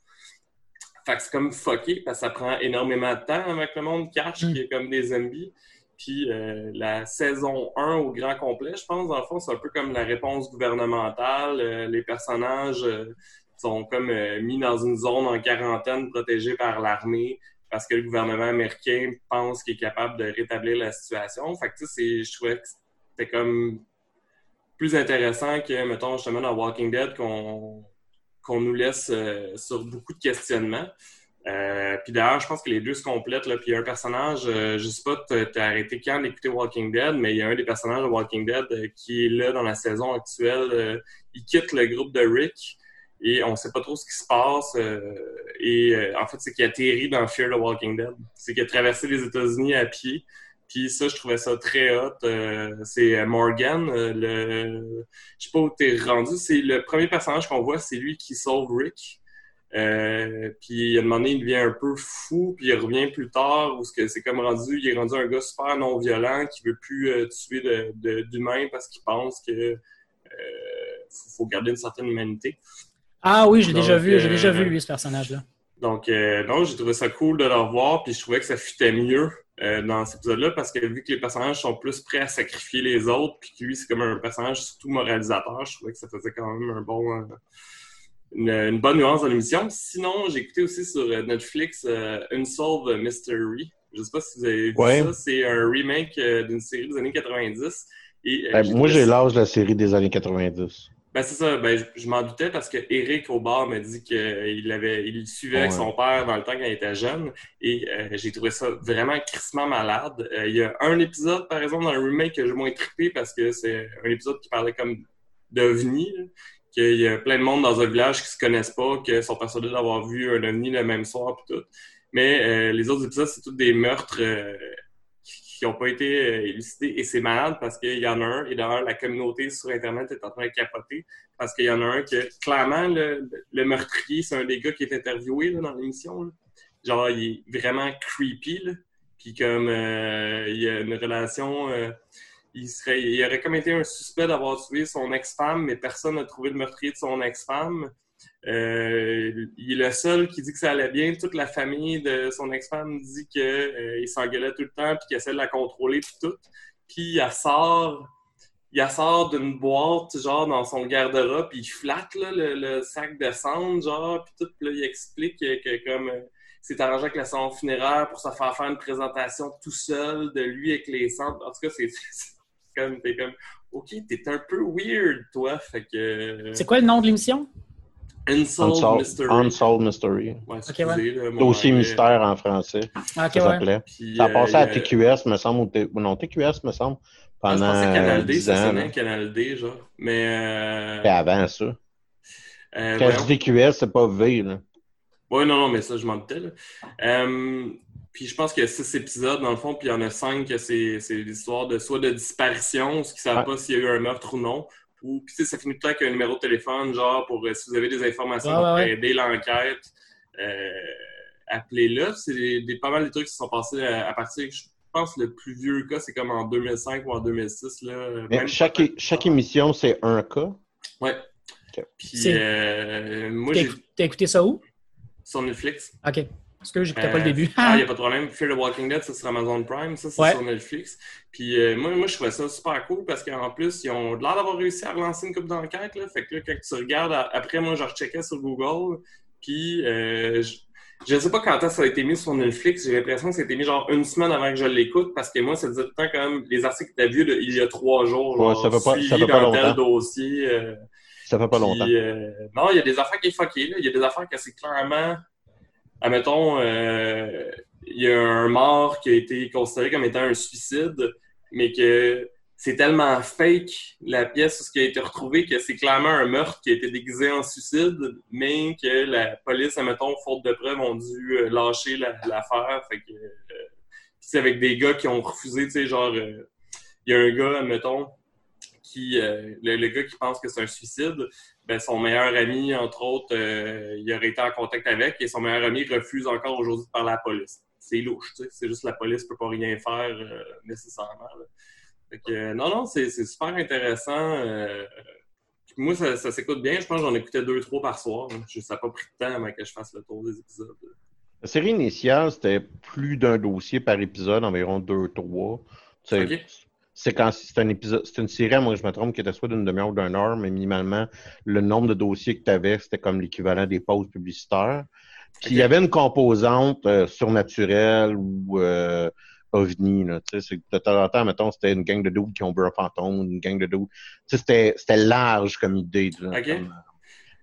Fait que c'est comme fucké, parce que ça prend énormément de temps avec le monde cache, Mm. qui est comme des zombies. Puis euh, la saison 1 au grand complet, je pense, dans le fond, c'est un peu comme la réponse gouvernementale. Euh, les personnages euh, sont comme mis dans une zone en quarantaine protégée par l'armée parce que le gouvernement américain pense qu'il est capable de rétablir la situation. Fait que, c'est- je trouvais que c'était comme plus intéressant que, mettons, justement, dans Walking Dead, qu'on qu'on nous laisse sur beaucoup de questionnements. Euh, puis d'ailleurs, je pense que les deux se complètent. Là. Puis il y a un personnage, euh, je sais pas, t'as arrêté quand d'écouter Walking Dead, mais il y a un des personnages de Walking Dead euh, qui est là dans la saison actuelle. Euh, il quitte le groupe de Rick et on sait pas trop ce qui se passe. euh, et en fait, c'est qu'il atterrit dans Fear the Walking Dead. C'est qu'il a traversé les États-Unis à pied. Puis ça, je trouvais ça très hot. C'est Morgan, le... je sais pas où t'es rendu. C'est le premier personnage qu'on voit, c'est lui qui sauve Rick. Euh, puis à un moment donné, il devient un peu fou, puis il revient plus tard, où c'est c'est comme rendu, il est rendu un gars super non violent qui veut plus euh, tuer de- de- d'humains parce qu'il pense que euh, faut, faut garder une certaine humanité. Ah oui, j'ai déjà vu, j'ai déjà vu lui, ce personnage-là. Donc, euh, non, j'ai trouvé ça cool de le revoir, puis je trouvais que ça fitait mieux dans cet épisode-là, parce que vu que les personnages sont plus prêts à sacrifier les autres, puis que lui, c'est comme un personnage surtout moralisateur, je trouvais que ça faisait quand même un bon, une, une bonne nuance dans l'émission. Sinon, j'ai écouté aussi sur euh, Netflix euh, Unsolved Mystery. Je sais pas si vous avez vu Ouais. ça. C'est un remake euh, d'une série des années 90. Et, euh, Ben, moi, j'ai l'âge de la série des années 90. ben c'est ça, ben, je, je m'en doutais parce que Eric au bar m'a dit qu'il avait il suivait avec son père dans le temps quand il était jeune et euh, j'ai trouvé ça vraiment crissement malade. Euh, il y a un épisode par exemple dans le remake que j'ai moins trippé parce que c'est un épisode qui parlait comme d'ovni, qu'il y a plein de monde dans un village qui se connaissent pas, qui sont persuadés d'avoir vu un ovni le même soir puis tout. Mais euh, les autres épisodes c'est tous des meurtres euh, qui n'ont pas été euh, élucidés. Et c'est malade parce qu'il y en a un, et d'ailleurs, la communauté sur Internet est en train de capoter parce qu'il y en a un que, clairement, le, le meurtrier, c'est un des gars qui est interviewé là, dans l'émission. Genre, il est vraiment creepy. Là. Puis comme euh, il y a une relation... euh, il, serait, il aurait comme été un suspect d'avoir tué son ex-femme, mais personne n'a trouvé le meurtrier de son ex-femme. Euh, il est le seul qui dit que ça allait bien. Toute la famille de son ex-femme dit qu'il il s'engueulait tout le temps puis qu'il essaie de la contrôler puis tout. Puis il sort, il sort d'une boîte genre dans son garde-robe puis il flatte là, le, sac de cendre genre puis tout. Puis là, il explique que, comme euh, s'est arrangé avec la salon funéraire pour se faire faire une présentation tout seul de lui avec les cendres. En tout cas, c'est c'est comme t'es comme ok, t'es un peu weird toi. Fait que C'est quoi le nom de l'émission? Unsolved, Unsolved Mystery. Unsolved Mystery. Ouais, ouais. là, Dossier mystère en français, Ah, ok, ça s'appelait. Ça a euh, passé à a- TQS, me semble, ou T- non, TQS, me semble, Ah, je pendant pensais Canal D, 10 ça ans. sonnait. Canal D, genre. Mais. Euh, avant ça. euh, Quand je dis TQS, c'est pas V, là. Ouais, non, non, mais ça, je m'en doutais. là. Puis je pense qu'il y a six épisodes, dans le fond, puis il y en a cinq que c'est c'est l'histoire de soit de disparition, ce qui ne savent Ouais. pas s'il y a eu un meurtre ou non. Ou, puis tu sais, ça finit tout le temps avec un numéro de téléphone, genre, pour euh, si vous avez des informations Ouais, pour ouais, ouais. aider l'enquête, euh, appelez-le. C'est des, des- pas mal de trucs qui sont passés à, à partir, je pense, le plus vieux cas, c'est comme en 2005 ou en 2006. Là, Mais chaque, pas- chaque émission, c'est un cas? Ouais. Puis C'est- euh, moi, T'as j'ai t'as écouté ça où? sur Netflix. OK. Parce que j'écoutais pas le Euh, début. Ah, il n'y a pas de problème. Fear the Walking Dead, ça, c'est sur Amazon Prime. Ça, c'est Ouais. sur Netflix. Puis euh, moi, moi, je trouvais ça super cool parce qu'en plus, ils ont l'air d'avoir réussi à relancer une coupe d'enquête. Là. Fait que là, quand tu regardes, après, moi, je recheckais sur Google. Puis euh, je- je ne sais pas quand est-ce que ça a été mis sur Netflix. J'ai l'impression que ça a été mis genre une semaine avant que je l'écoute parce que moi, ça faisait tout le temps quand même les articles que tu as vus de- il y a trois jours. Ouais, genre, ça fait pas- ça fait pas longtemps. dossier. euh, Ça fait pas puis, longtemps. euh, non, il y a des affaires qui est fucké, là. Il y a des affaires que c'est clairement. Admettons, euh, il y a un mort qui a été considéré comme étant un suicide, mais que c'est tellement fake la pièce, ce qui a été retrouvé, que c'est clairement un meurtre qui a été déguisé en suicide, mais que la police, admettons, faute de preuves, ont dû euh, lâcher la- l'affaire. Euh, c'est avec des gars qui ont refusé, tu sais, genre. il y a un gars, admettons, qui. le gars qui pense que c'est un suicide, ben, son meilleur ami, entre autres, euh, il aurait été en contact avec et son meilleur ami refuse encore aujourd'hui de parler à la police. c'est louche. tu sais. C'est juste la police peut pas rien faire euh, nécessairement. Fait que, euh, non, non, c'est super intéressant. euh, moi, ça, ça s'écoute bien. Je pense que j'en écoutais deux, trois par soir. hein. Je- Ça n'a pas pris de temps avant que je fasse le tour des épisodes. La série initiale, c'était plus d'un dossier par épisode, environ deux, trois. Tu sais, Ok. C'est quand c'est un épisode, c'est une série, moi je me trompe, qui était soit d'une demi-heure ou d'une heure, mais minimalement, le nombre de dossiers que tu avais, c'était comme l'équivalent des pauses publicitaires. Puis il y avait une composante euh, surnaturelle ou euh, ovni, là. Tu sais, de temps en temps, mettons, c'était une gang de dudes qui ont bu un fantôme, une gang de dudes. Tu sais, c'était, c'était large comme idée, là, Ok. comme, euh,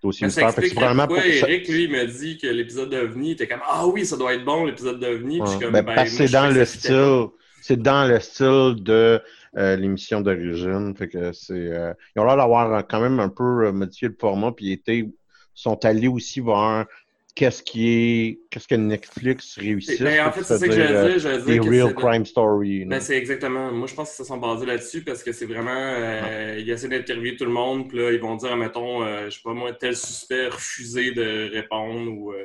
dossier ça explique pourquoi pour Eric, lui, me dit que l'épisode d'OVNI était comme Ah oui, ça doit être bon, l'épisode d'OVNI. Ouais. Ben, ben, parce que c'est dans le style, c'est dans le style de euh, l'émission d'origine. Fait que c'est, euh, ils ont l'air d'avoir euh, quand même un peu modifié le format, puis ils étaient, sont allés aussi voir qu'est-ce qui est, qu'est-ce que Netflix réussit. Ben, en fait, c'est ça que j'allais dire. J'allais Des dire real crime stories. là. Ben, c'est exactement. Moi, je pense qu'ils se sont basés là-dessus parce que c'est vraiment. Euh, Ils essaient d'interviewer tout le monde, puis là, ils vont dire, mettons, euh, je sais pas moi, tel suspect refusé de répondre ou. euh,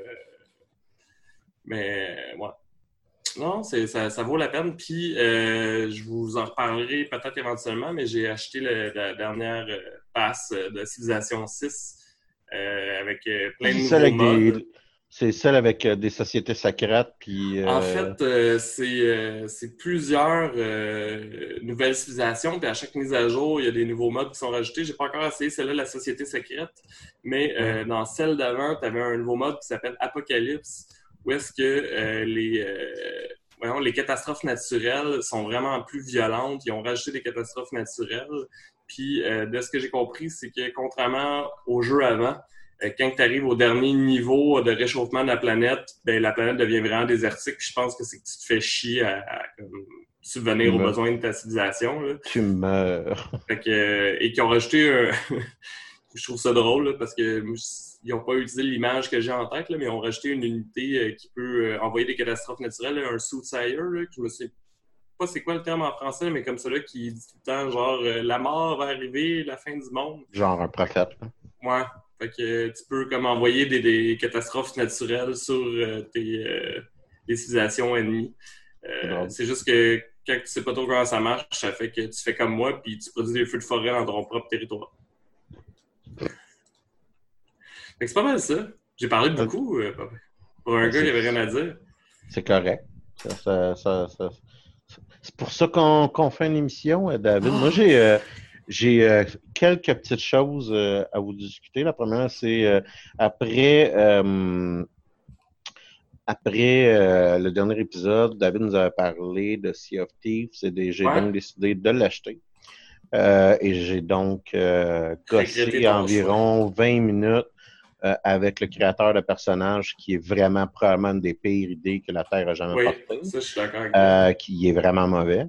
Mais, ouais. Non, ça, ça vaut la peine. Puis, euh, je vous en reparlerai peut-être éventuellement, mais j'ai acheté le- la dernière euh, passe euh, de Civilisation 6 euh, avec plein de nouveaux avec modes. des, c'est celle avec des sociétés secrètes, puis. euh, En fait, c'est plusieurs nouvelles civilisations, puis à chaque mise à jour, il y a des nouveaux modes qui sont rajoutés. J'ai pas encore essayé celle-là, la société secrète, mais dans celle d'avant, tu avais un nouveau mode qui s'appelle Apocalypse, où est-ce que euh, les, euh, voyons, les catastrophes naturelles sont vraiment plus violentes. Ils ont rajouté des catastrophes naturelles. Puis, euh, de ce que j'ai compris, c'est que contrairement au jeu avant, euh, quand tu arrives au dernier niveau de réchauffement de la planète, ben, la planète devient vraiment désertique. Puis je pense que c'est que tu te fais chier à, à, subvenir aux besoins de ta civilisation. Là. Tu meurs. Fait que, euh, et qui ont rajouté un... je trouve ça drôle là, parce que ils n'ont pas utilisé l'image que j'ai en tête, là, mais ils ont rajouté une unité euh, qui peut euh, envoyer des catastrophes naturelles, un soothsayer, là, que je me sais pas c'est quoi le terme en français, mais comme ça là, qui dit tout le temps genre euh, la mort va arriver, la fin du monde. Genre un prophète. Ouais. Fait que tu peux comme envoyer des, des catastrophes naturelles sur euh, tes euh, les civilisations ennemies. Euh, c'est juste que quand tu sais pas trop comment ça marche, ça fait que tu fais comme moi puis tu produis des feux de forêt dans ton propre territoire. Fait que c'est pas mal ça. J'ai parlé beaucoup euh, pour un gars qui avait rien à dire. C'est correct. Ça, ça- C'est pour ça qu'on fait une émission, euh, David. Moi, j'ai euh, j'ai euh, quelques petites choses euh, à vous discuter. La première, c'est après après le dernier épisode, David nous avait parlé de Sea of Thieves et j'ai Ouais. donc décidé de l'acheter. Et j'ai donc gossé environ 20 minutes euh, avec le créateur de personnage qui est vraiment probablement une des pires idées que la Terre a jamais Oui, portées ça je suis d'accord avec euh, qui est vraiment mauvais.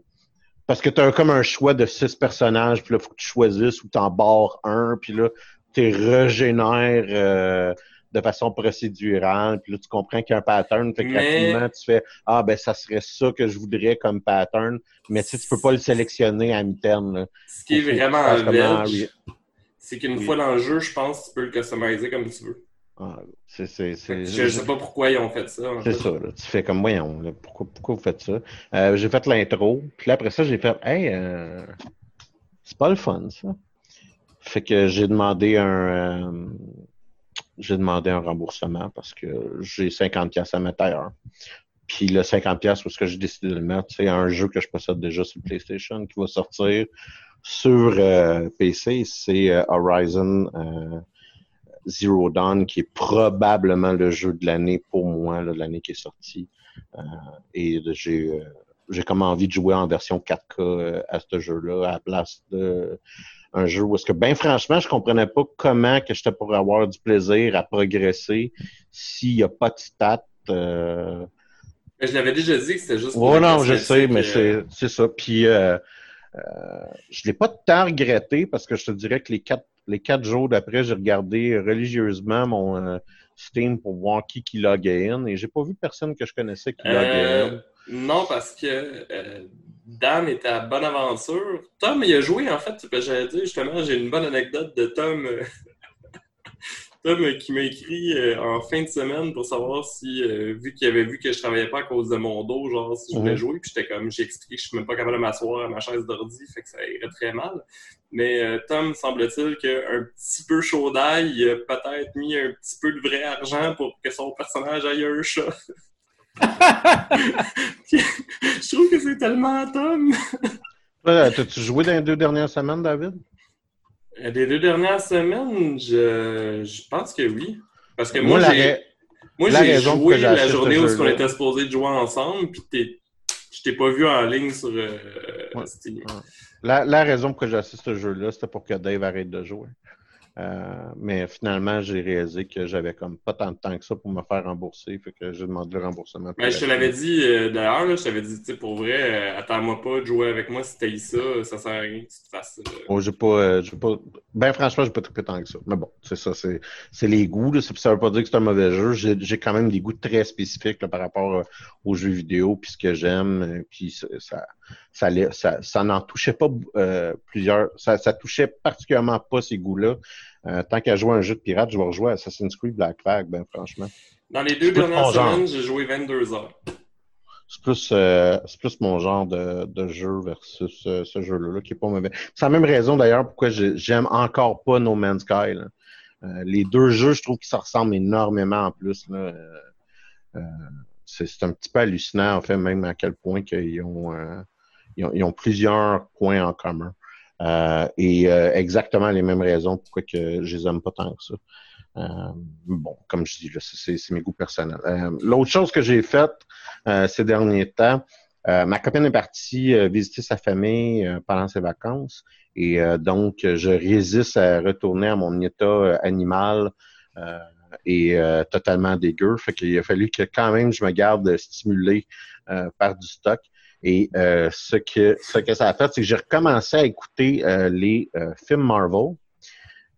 Parce que tu as comme un choix de six personnages, puis là, il faut que tu choisisses ou tu en barres un, puis là, tu régénères euh, de façon procédurale, puis là, tu comprends qu'il y a un pattern, fait que Mais- rapidement, tu fais « Ah, ben, ça serait ça que je voudrais comme pattern », mais tu sais, tu peux pas le sélectionner à mi-terme. Ce qui est vraiment c'est qu'une Oui. fois dans le jeu, je pense que tu peux le customiser comme tu veux. Ah, Je sais pas pourquoi ils ont fait ça. C'est ça, là. Tu fais comme, voyons, là, pourquoi, pourquoi vous faites ça? Euh, j'ai fait l'intro, puis là, après ça, j'ai fait, hey, euh, c'est pas le fun, ça. Fait que j'ai demandé un, euh, j'ai demandé un remboursement parce que j'ai 50 pièces à mettre ailleurs. Puis le 50 pièces parce que j'ai décidé de le mettre, c'est un jeu que je possède déjà sur PlayStation qui va sortir sur euh, PC, c'est euh, Horizon euh, Zero Dawn, qui est probablement le jeu de l'année pour moi, là, de l'année qui est sortie. Euh, et j'ai euh, j'ai comme envie de jouer en version 4K euh, à ce jeu-là, à la place de un jeu où est-ce que, ben franchement, je comprenais pas comment que j'étais pour avoir du plaisir à progresser s'il n'y a pas de stats. Euh... Je l'avais déjà dit que c'était juste. Ouais, non, je sais, mais euh, c'est c'est ça. Puis euh, euh, je l'ai pas tant regretté parce que je te dirais que les quatre les quatre jours d'après, j'ai regardé religieusement mon euh, Steam pour voir qui qui loguait in et j'ai pas vu personne que je connaissais qui loguait euh, in. non, parce que euh, Dan était à Bonne Aventure. Tom, il a joué, en fait. J'allais dire, justement, j'ai une bonne anecdote de Tom. euh, Tom euh, qui m'a écrit euh, en fin de semaine pour savoir si, euh, vu qu'il avait vu que je travaillais pas à cause de mon dos, genre si je voulais Mhm. jouer, puis j'étais comme, j'ai expliqué que je suis même pas capable de m'asseoir à ma chaise d'ordi, fait que ça irait très mal. Mais euh, Tom, semble-t-il qu'un petit peu chaud d'ail, il a peut-être mis un petit peu de vrai argent pour que son personnage aille un chat. je trouve que c'est tellement Tom. T'as-tu joué dans les deux dernières semaines, David? Euh, Des deux dernières semaines, je, je pense que oui. Parce que Moi, j'ai moi, j'ai joué la journée où on était supposé de jouer ensemble, puis je t'ai pas vu en ligne sur euh, Ouais. Steam. La, la raison pour que acheté ce jeu-là, c'était pour que Dave arrête de jouer. Euh, mais finalement, j'ai réalisé que j'avais comme pas tant de temps que ça pour me faire rembourser. Fait que j'ai demandé le remboursement. Mais je te l'avais dit euh, d'ailleurs, je t'avais dit, tu sais, pour vrai, euh, attends-moi pas de jouer avec moi si t'as ça, ça sert à rien que tu te fasses. euh, Bon, j'ai pas, j'ai pas. Ben franchement, j'ai pas trippé tant que ça. Mais bon, c'est ça, c'est, c'est les goûts. Là. Ça, veut pas dire que c'est un mauvais jeu. J'ai, quand même des goûts très spécifiques là, par rapport aux jeux vidéo, puis ce que j'aime. Puis ça, ça, n'en touchait pas euh, plusieurs. Ça, ça touchait particulièrement pas ces goûts-là. Euh, tant qu'à jouer à un jeu de pirate, je vais rejouer à Assassin's Creed Black Flag, ben franchement. Dans les deux dernières semaines, j'ai joué 22 heures. C'est plus, euh, c'est plus mon genre de, de jeu versus euh, ce jeu-là, là, qui est pas mauvais. C'est la même raison d'ailleurs pourquoi j'ai- j'aime encore pas No Man's Sky. là. Euh, les deux jeux, je trouve qu'ils se ressemblent énormément en plus. C'est, un petit peu hallucinant, en fait, même à quel point qu'ils ont, ils ont, ils ont plusieurs points en commun. Euh, et euh, exactement les mêmes raisons pourquoi que je les aime pas tant que ça. Euh, bon, comme je dis, c'est, mes goûts personnels. Euh, l'autre chose que j'ai faite euh, ces derniers temps, euh, ma copine est partie visiter sa famille pendant ses vacances et donc je résiste à retourner à mon état animal et totalement dégueu. Fait qu'il a fallu que quand même je me garde stimulé par du stock. Et euh, ce que ce que ça a fait, c'est que j'ai recommencé à écouter euh, les euh, films Marvel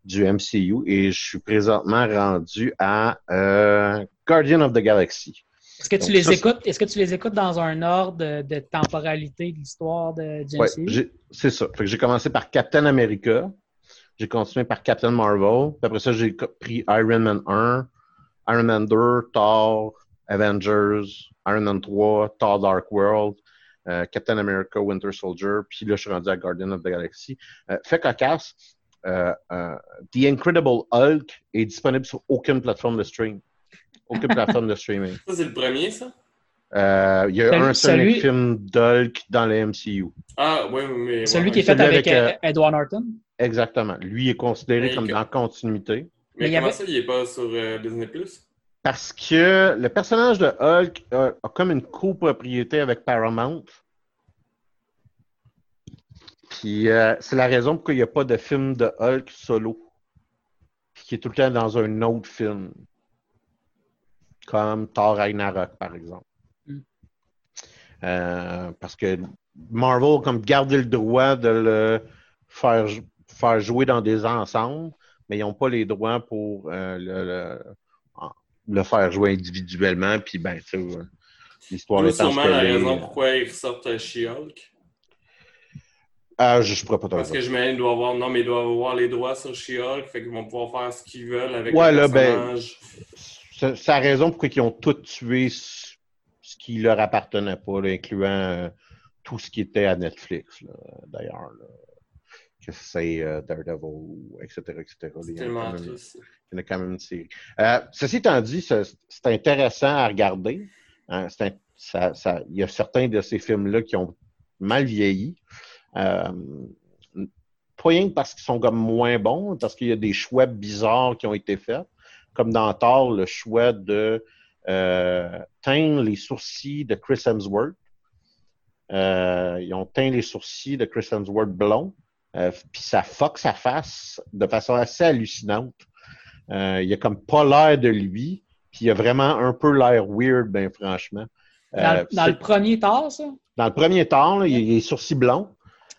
du MCU et je suis présentement rendu à Guardian of the Galaxy. Est-ce que tu Donc, les ça, écoutes? Est-ce que tu les écoutes dans un ordre de, de temporalité de l'histoire de du Ouais, MCU? c'est ça. Fait que j'ai commencé par Captain America, j'ai continué par Captain Marvel, puis après ça, j'ai pris Iron Man 1, Iron Man 2, Thor, Avengers, Iron Man 3, Thor Dark World, Captain America, Winter Soldier, puis là, je suis rendu à Guardian of the Galaxy. Euh, fait cocasse, euh, euh, The Incredible Hulk est disponible sur aucune plateforme de stream. Aucune plateforme de streaming. Ça, c'est le premier, ça? Euh, Il y a Celui- un seul celui- film d'Hulk dans le MCU. Ah, oui, oui, mais. Celui ouais, qui est celui fait avec, avec, euh, euh, Edward Norton? Exactement. Lui est considéré Mais comme que- dans la continuité. Mais Mais il y comment avait- ça, il est pas sur euh, Disney+. Parce que le personnage de Hulk a, a comme une copropriété avec Paramount. Puis euh, c'est la raison pourquoi il n'y a pas de film de Hulk solo. Puis qui est tout le temps dans un autre film. Comme Thor Ragnarok, par exemple. Mm. Euh, parce que Marvel a comme gardé le droit de le faire, jou- faire jouer dans des ensembles, mais ils n'ont pas les droits pour euh, le, le- le faire jouer individuellement, puis ben, tu sais, euh, l'histoire C'est ce sûrement la est, raison euh, pourquoi ils ressortent euh, She-Hulk. Ah, je, je pourrais pas te Parce que je me doit avoir. Non, mais ils doivent avoir les droits sur She-Hulk, fait qu'ils vont pouvoir faire ce qu'ils veulent avec Ouais, le là, ben, personnage. C'est c'est la raison pourquoi ils ont tout tué ce, qui leur appartenait pas, là, incluant euh, tout ce qui était à Netflix, d'ailleurs. Que c'est euh, Daredevil, etc., etc. Tellement triste. Euh, ceci étant dit, c'est intéressant à regarder. Hein, il y a certains de ces films-là qui ont mal vieilli. Euh, pas rien que parce qu'ils sont comme moins bons, parce qu'il y a des choix bizarres qui ont été faits. Comme dans Thor, le choix de euh, teindre les sourcils de Chris Hemsworth. Euh, ils ont teint les sourcils de Chris Hemsworth blond. Euh, Puis ça fuck sa face de façon assez hallucinante. Euh, il a comme pas l'air de lui, puis il a vraiment un peu l'air weird, ben franchement. Dans, Euh, dans le premier tard, ça? dans le premier temps, là, il, il est sourcils blonds.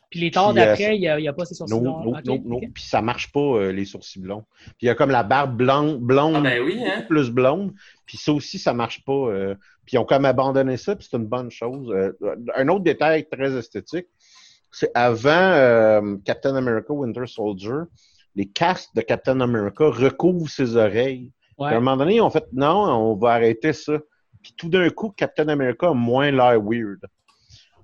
Puis les tards Puis, euh, d'après, il n'y a, il y a pas ces sourcils Non, noirs. non, non, non. Puis ça marche pas, euh, les sourcils blonds. Puis il y a comme la barbe blonde, blonde Ah, ben oui, hein? plus blonde. Puis ça aussi, ça marche pas. euh, puis ils ont comme abandonné ça, puis c'est une bonne chose. Euh, un autre détail très esthétique, c'est avant euh, Captain America Winter Soldier, les casques de Captain America recouvrent ses oreilles. Ouais. À un moment donné, ils ont fait non, on va arrêter ça. Puis tout d'un coup, Captain America a moins l'air weird.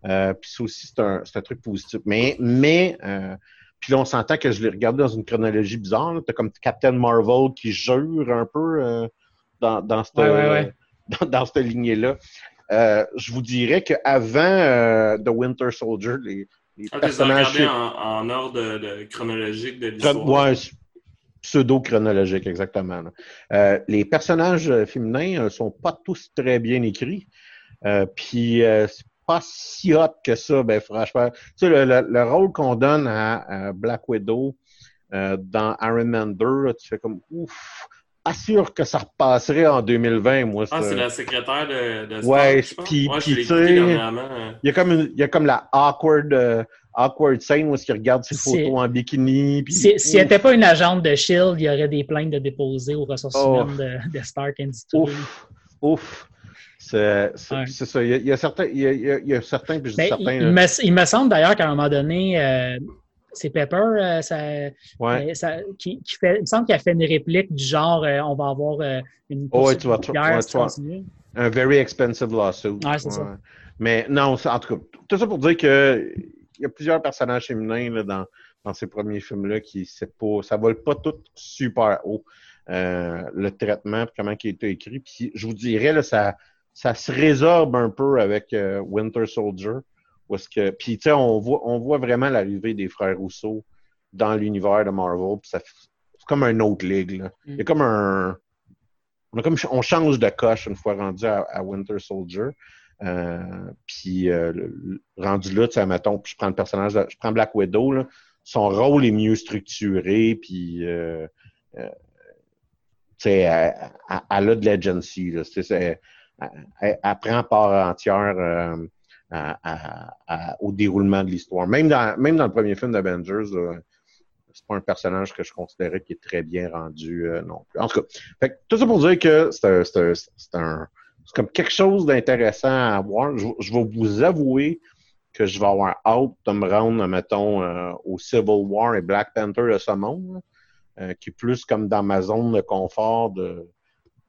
Euh, puis ça aussi, c'est un, truc positif. Mais, mais euh, puis là, on s'entend que je l'ai regardé dans une chronologie bizarre. T'as comme Captain Marvel qui jure un peu euh, dans, dans cette, Ouais, ouais, ouais. dans, dans cette lignée-là. Je vous dirais qu'avant The Winter Soldier, les, les Ah, les personnages... en, en ordre de, chronologique de l'histoire. Ouais, pseudo-chronologique, exactement. Euh, les personnages euh, féminins euh, sont pas tous très bien écrits. Euh, Puis euh, c'est pas si hot que ça, ben franchement. Tu sais, le, le- le rôle qu'on donne à, à Black Widow dans Iron Man 2, là, tu fais comme ouf, pas sûr que ça repasserait en 2020, moi. Ah, c'est la secrétaire de, de Ouais, puis- tu sais- dernièrement. Il y a comme une, il y a comme la awkward euh, awkward scène où est-ce qu'il regarde ses photos en bikini. puis- Si si elle Ouf. n'était pas une agente de Shield, il y aurait des plaintes de déposer aux ressources Oh. humaines de, de Stark Industries. Ouf, ouf. C'est Ouais. ça. Il y, a, il y a certains, il y a, il y a- il y a certains, puis je dis Ben, certains. me, il me semble d'ailleurs qu'à un moment donné, euh, c'est Pepper euh, ça, ouais. euh, ça- qui, qui fait, il me semble qu'elle fait une réplique du genre euh, on va avoir une Oh, ouais, tu vas-. Un very expensive lawsuit. Ouais, c'est ça. Mais non, en tout cas, tout ça pour dire que il y a plusieurs personnages féminins là, dans, dans ces premiers films-là qui c'est pas, ça vole pas tout super haut. Euh, le traitement, comment il a été écrit. Puis je vous dirais, là, ça, ça se résorbe un peu avec euh, Winter Soldier. Est-ce que, puis tu sais, on voit, on voit vraiment l'arrivée des frères Rousseau dans l'univers de Marvel. Puis ça, c'est comme un autre ligue. Là. Il y a comme un, on, a comme, on change de coche une fois rendu à, à Winter Soldier. Euh, puis euh, rendu là, tu sais, mettons, puis je prends le personnage, je prends Black Widow, là, son rôle est mieux structuré, puis euh, euh, tu sais, elle, elle- elle a de l'agency, là, elle- elle prend part entière euh, à- à- à- au déroulement de l'histoire. Même dans, même dans le premier film d'Avengers, là, c'est pas un personnage que je considérais qui est très bien rendu euh, non plus. En tout cas, fait tout ça pour dire que c'est un, comme quelque chose d'intéressant à voir. Je, je vais vous avouer que je vais avoir hâte de me rendre, mettons, euh, au Civil War et Black Panther de ce monde, euh, qui est plus comme dans ma zone de confort de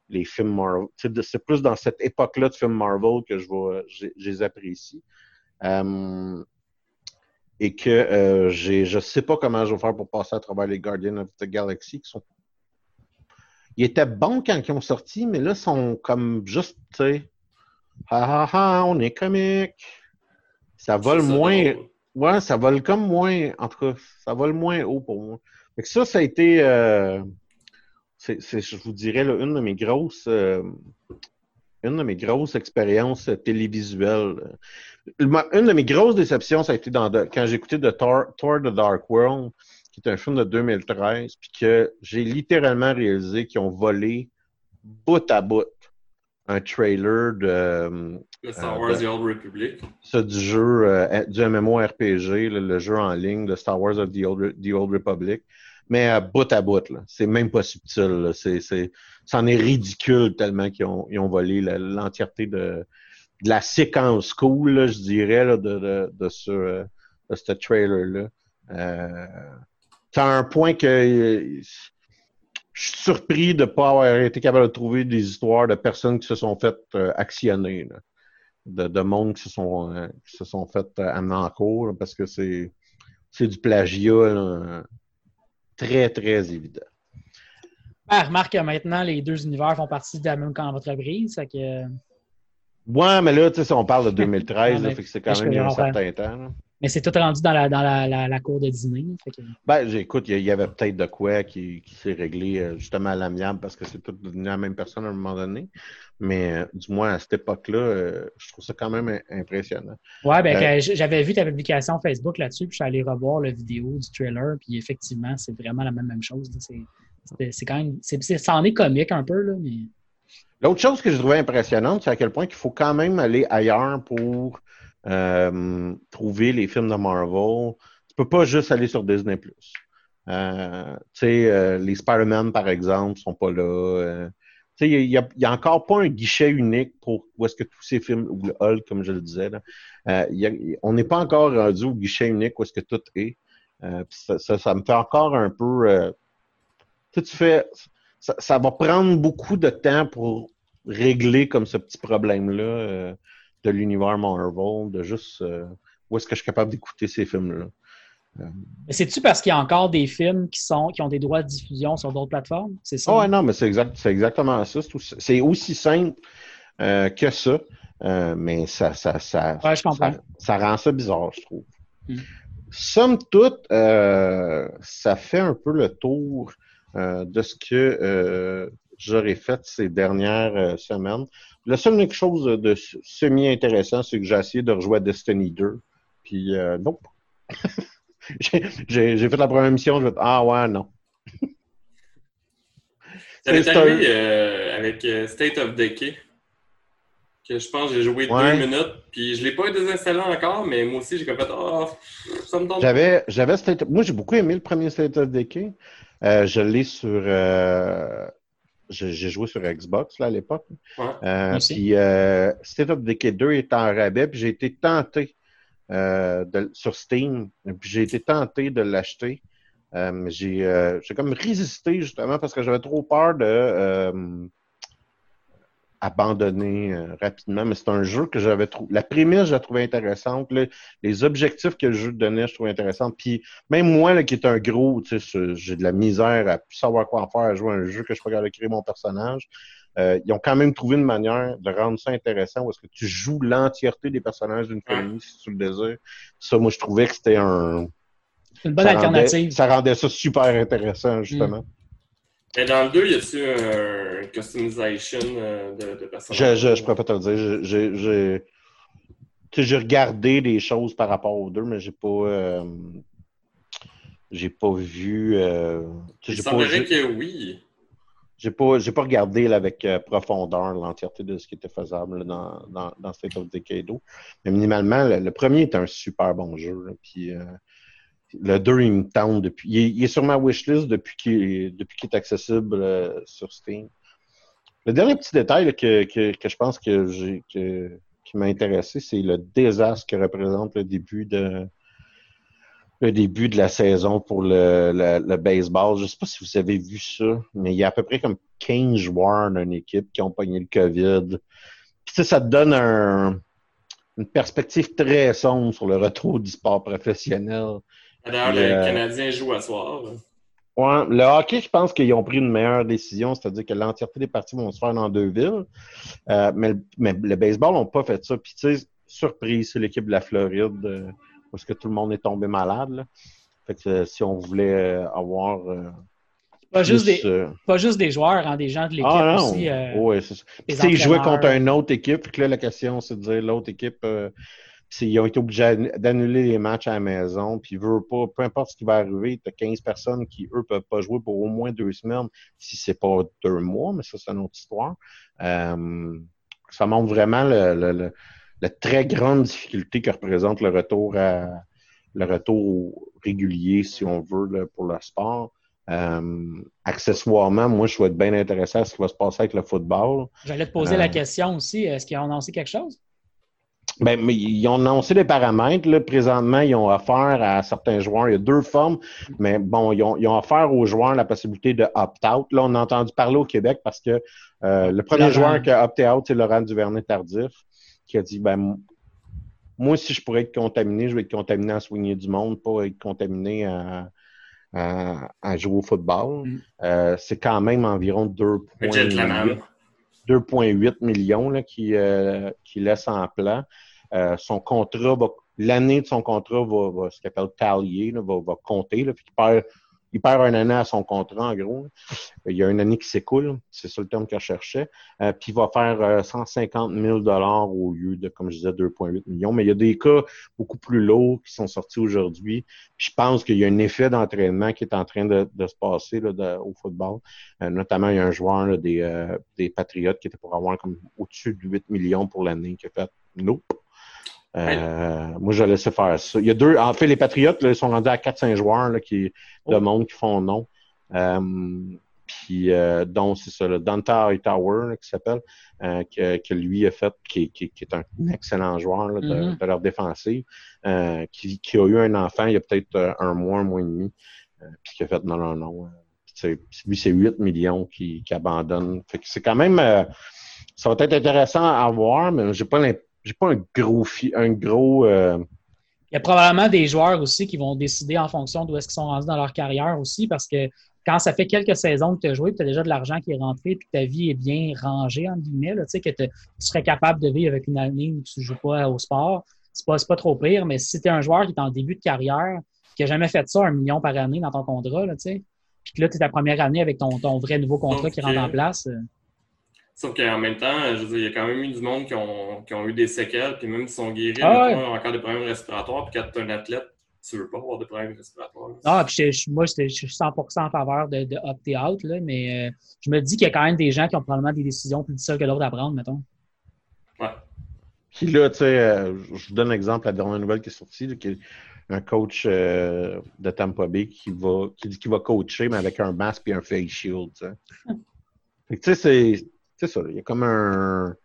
les films Marvel. C'est plus dans cette époque-là de films Marvel que je, vais, je, je les apprécie. Euh, et que euh, j'ai, je sais pas comment je vais faire pour passer à travers les Guardians of the Galaxy qui sont. Ils étaient bons quand ils ont sorti, mais là, ils sont comme juste, tu sais, ah ah ah, on est comique. Ça vole ça, moins. Ouais, ça vole comme moins. En tout cas, ça vole moins haut pour moi. Fait que ça, ça a été. euh, c'est, je vous dirais, là, une de mes grosses. euh, une de mes grosses expériences euh, télévisuelles. Le- ma- Une de mes grosses déceptions, ça a été dans de- quand j'ai écouté de Thor, Thor The Dark World, qui est un film de 2013, puis que j'ai littéralement réalisé qu'ils ont volé bout à bout un trailer de euh, Le Star Euh, Wars ben- The Old Republic. ça, du jeu, euh, du MMORPG, là, le jeu en ligne de Star Wars of the Old, the Old Republic. Mais à bout à bout. C'est même pas subtil. C'est, c'en est ridicule tellement qu'ils ont, ils ont volé l'entièreté de, de la séquence cool, là, je dirais, là, de, de, de ce, euh, de ce trailer-là. Euh, à un point que euh, je suis surpris de ne pas avoir été capable de trouver des histoires de personnes qui se sont faites euh, actionner. là de, de monde qui se sont, euh, qui se sont fait euh, amener en cours parce que c'est, c'est du plagiat là, très, très évident. Ben, remarque que maintenant, les deux univers font partie de la même entreprise. Que... Ouais, mais là, tu sais, si on parle de 2013, Ah, là, mais- fait que c'est quand même il y a un certain temps. là. Mais c'est tout rendu dans la, dans la, la, la cour de dîner. Fait que... Ben, j'écoute, il y avait peut-être de quoi qui, qui s'est réglé euh, justement à l'amiable parce que c'est tout devenu la même personne à un moment donné. Mais euh, du moins, à cette époque-là, euh, je trouve ça quand même im- impressionnant. Ouais, ben, Euh, j'avais vu ta publication Facebook là-dessus, puis je suis allé revoir la vidéo du trailer, puis effectivement, c'est vraiment la même, même chose. C'est, quand même. C'est, c'est- ça en est comique un peu, là, mais. L'autre chose que je trouvais impressionnante, c'est à quel point qu'il faut quand même aller ailleurs pour trouver les films de Marvel. Tu peux pas juste aller sur Disney+. Euh, euh, les Spider-Man, par exemple, sont pas là. Euh, il y a, encore pas un guichet unique pour où est-ce que tous ces films, ou le Hulk, comme je le disais, là, euh, on n'est pas encore rendu au guichet unique où est-ce que tout est. Euh, ça, me fait encore un peu. Euh, tu, fais. Ça, va prendre beaucoup de temps pour régler comme ce petit problème-là euh, de l'univers Marvel, de juste où est-ce que je suis capable d'écouter ces films-là. C'est-tu parce qu'il y a encore des films qui sont qui ont des droits de diffusion sur d'autres plateformes? C'est ça? Oh, ouais, non, mais c'est exact, exactement ça. C'est aussi simple que ça. mais ça, ça, ça, ça, rend ça bizarre, je trouve. Hmm. Somme toute, euh, ça fait un peu le tour euh, de ce que euh, j'aurais fait ces dernières semaines. La seule unique chose de semi-intéressant, c'est que j'ai essayé de rejouer à Destiny 2. Puis, non. j'ai fait la première mission, je vais Ah ouais, non. Ça m'est arrivé avec State of Decay que je pense que j'ai joué deux minutes, puis je l'ai pas désinstallé encore, mais moi aussi, j'ai comme fait oh, ça me tente J'avais, j'avais Moi, j'ai beaucoup aimé le premier State of Decay. Euh, je l'ai sur. Euh... J'ai joué sur Xbox là, à l'époque. Ouais. Euh, puis euh, State of Decay 2 est en rabais, puis j'ai été tenté euh, de, sur Steam, puis j'ai été tenté de l'acheter. j'ai, j'ai comme résisté justement parce que j'avais trop peur de abandonné euh, rapidement, mais c'est un jeu que j'avais trouvé. La prémisse, je la trouvais intéressante. les objectifs que le jeu donnait, je trouvais intéressant. Puis même moi, là, qui est un gros, j'ai de la misère à plus savoir quoi en faire, à jouer un jeu que je peux regarder créer mon personnage. Euh, ils ont quand même trouvé une manière de rendre ça intéressant où est-ce que tu joues l'entièreté des personnages d'une famille si tu le désires. Ça, moi, je trouvais que c'était un. Une bonne alternative. ça rendait ça super intéressant, justement. Mm. Mais dans le 2, y a-tu un customization euh, de, de personnages? Je, je, je pourrais pas te le dire. J'ai, j'ai regardé des choses par rapport aux deux, mais j'ai pas. Euh, j'ai pas vu. Euh, Il semblerait que oui. J'ai pas, j'ai pas regardé là, avec euh, profondeur l'entièreté de ce qui était faisable dans, dans, dans State of Decay 2. Mais minimalement, le, premier est un super bon jeu. puis, le 2, il me tente depuis. Il est, sur ma wishlist depuis qu'il est, depuis est accessible euh, sur Steam. Le dernier petit détail que, que, que, je pense que j'ai que, qui m'a intéressé, c'est le désastre que représente le début de le début de la saison pour le, le, baseball. Je ne sais pas si vous avez vu ça, mais il y a à peu près comme 15 joueurs d'une équipe qui ont pogné le COVID. Puis ça, ça te donne un, une perspective très sombre sur le retour du sport professionnel. D'ailleurs, le euh, Canadien joue à soir. Ouais, le hockey, je pense qu'ils ont pris une meilleure décision, c'est-à-dire que l'entièreté des parties vont se faire dans deux villes. Euh, mais, mais, le baseball n'ont pas fait ça. Puis, tu sais, surprise, c'est l'équipe de la Floride, euh, parce que tout le monde est tombé malade. Là. Fait que si on voulait avoir. pas, juste des, pas juste des joueurs, hein, des gens de l'équipe ah, aussi. oui, c'est ça. Ils jouaient contre une autre équipe, puis que là, la question, c'est de dire l'autre équipe ils ont été obligés d'annuler les matchs à la maison, puis veut pas, peu importe ce qui va arriver, tu as 15 personnes qui, eux, peuvent pas jouer pour au moins deux semaines, si c'est pas deux mois, mais ça, c'est une autre histoire. Euh, ça montre vraiment le, la très grande difficulté que représente le retour à le retour régulier, si on veut, pour le sport. Euh, accessoirement, moi, je suis être bien intéressé à ce qui va se passer avec le football. J'allais te poser la euh, question aussi. Est-ce qu'ils ont annoncé quelque chose? Ben, mais ils ont annoncé les paramètres. Là. Présentement, ils ont offert à certains joueurs, il y a deux formes, mais bon, ils ont, ils ont offert aux joueurs la possibilité de opt-out. Là, on a entendu parler au Québec parce que euh, le premier joueur qui a opté-out, c'est Laurent Duvernay-Tardif, qui a dit, ben, moi, si je pourrais être contaminé, je vais être contaminé à soigner du monde, pas être contaminé à, à, jouer au football. Mm. Euh, c'est quand même environ 2,8 2,8 millions là, qui, euh, qui laisse en plan. Euh, son contrat l'année de son contrat va, va ce qu'il appelle tallier, va, va compter. Là, puis il perd, il perd un année à son contrat, en gros. Il y a une année qui s'écoule, c'est ça le terme qu'il cherchait. Euh, puis il va faire 150 000 au lieu de, comme je disais, 2,8 millions. Mais il y a des cas beaucoup plus lourds qui sont sortis aujourd'hui. Je pense qu'il y a un effet d'entraînement qui est en train de, de se passer là, au football. notamment, il y a un joueur des, des Patriotes qui était pour avoir comme au-dessus de 8 millions pour l'année qui a fait Nope. Euh, moi, je laissé faire ça. Il y a deux. En fait, les Patriotes là, ils sont rendus à 4-5 joueurs là, qui, de oh. monde qui font non. Euh, puis euh, dont c'est ça, le Dante Tower qui s'appelle, euh, que, que, lui a fait, qui, qui, qui est un excellent joueur là, de, Mhm. de leur défensive, euh, qui, qui a eu un enfant il y a peut-être euh, un mois, un mois et demi, euh, puis qui a fait non, non, non. lui, c'est 8 millions qui, qui abandonne. Fait que c'est quand même. euh, ça va être intéressant à voir, mais j'ai pas l'imp- j'ai pas un gros fi- un gros euh, Il y a probablement des joueurs aussi qui vont décider en fonction d'où est-ce qu'ils sont rendus dans leur carrière aussi, parce que quand ça fait quelques saisons que tu as joué, tu as déjà de l'argent qui est rentré, puis que ta vie est bien rangée, entre guillemets, là, tu sais, que tu serais capable de vivre avec une année où tu joues pas au sport, c'est pas, c'est pas trop pire, mais si tu es un joueur qui est en début de carrière, qui a jamais fait ça, un million par année dans ton contrat, là, tu sais, puis que là, tu es ta première année avec ton, ton vrai nouveau contrat qui rentre en place. Sauf qu'en même temps, je veux dire, il y a quand même eu du monde qui ont, qui ont eu des séquelles, puis même s'ils sont guéris, Ah ouais. ils ont encore des problèmes respiratoires, puis quand tu es un athlète, tu veux pas avoir des problèmes respiratoires. là. Ah, puis je- je- moi, je je suis 100% en faveur de, de opter out, là, mais euh, je me dis qu'il y a quand même des gens qui ont probablement des décisions plus difficiles que d'autres à prendre, mettons. Ouais. Puis là, tu sais, euh, je vous donne un exemple, la dernière nouvelle qui est sortie, là, qui est un coach euh, de Tampa Bay qui va qui dit qu'il va coacher, mais avec un masque et un face shield. Fait que tu sais, c'est c'est ça. Il y a comme un.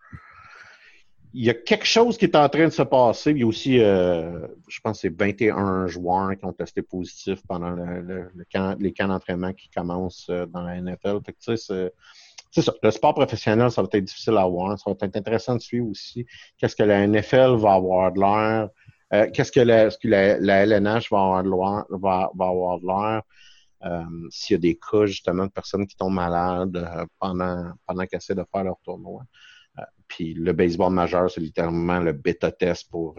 Il y a quelque chose qui est en train de se passer. Il y a aussi, euh, je pense, c'est 21 joueurs qui ont testé positif pendant le, camp- les camps d'entraînement qui commencent euh, dans la NFL. C'est- ça. Le sport professionnel, ça va être difficile à voir. Ça va être intéressant de suivre aussi. Qu'est-ce que la NFL va avoir de l'air? Euh, Qu'est-ce que, la, LNH va avoir de va avoir de l'air? Euh, S'il y a des cas, justement, de personnes qui tombent malades euh, pendant, pendant qu'ils essaient de faire leur tournoi. Euh, puis le baseball majeur, c'est littéralement le bêta-test pour,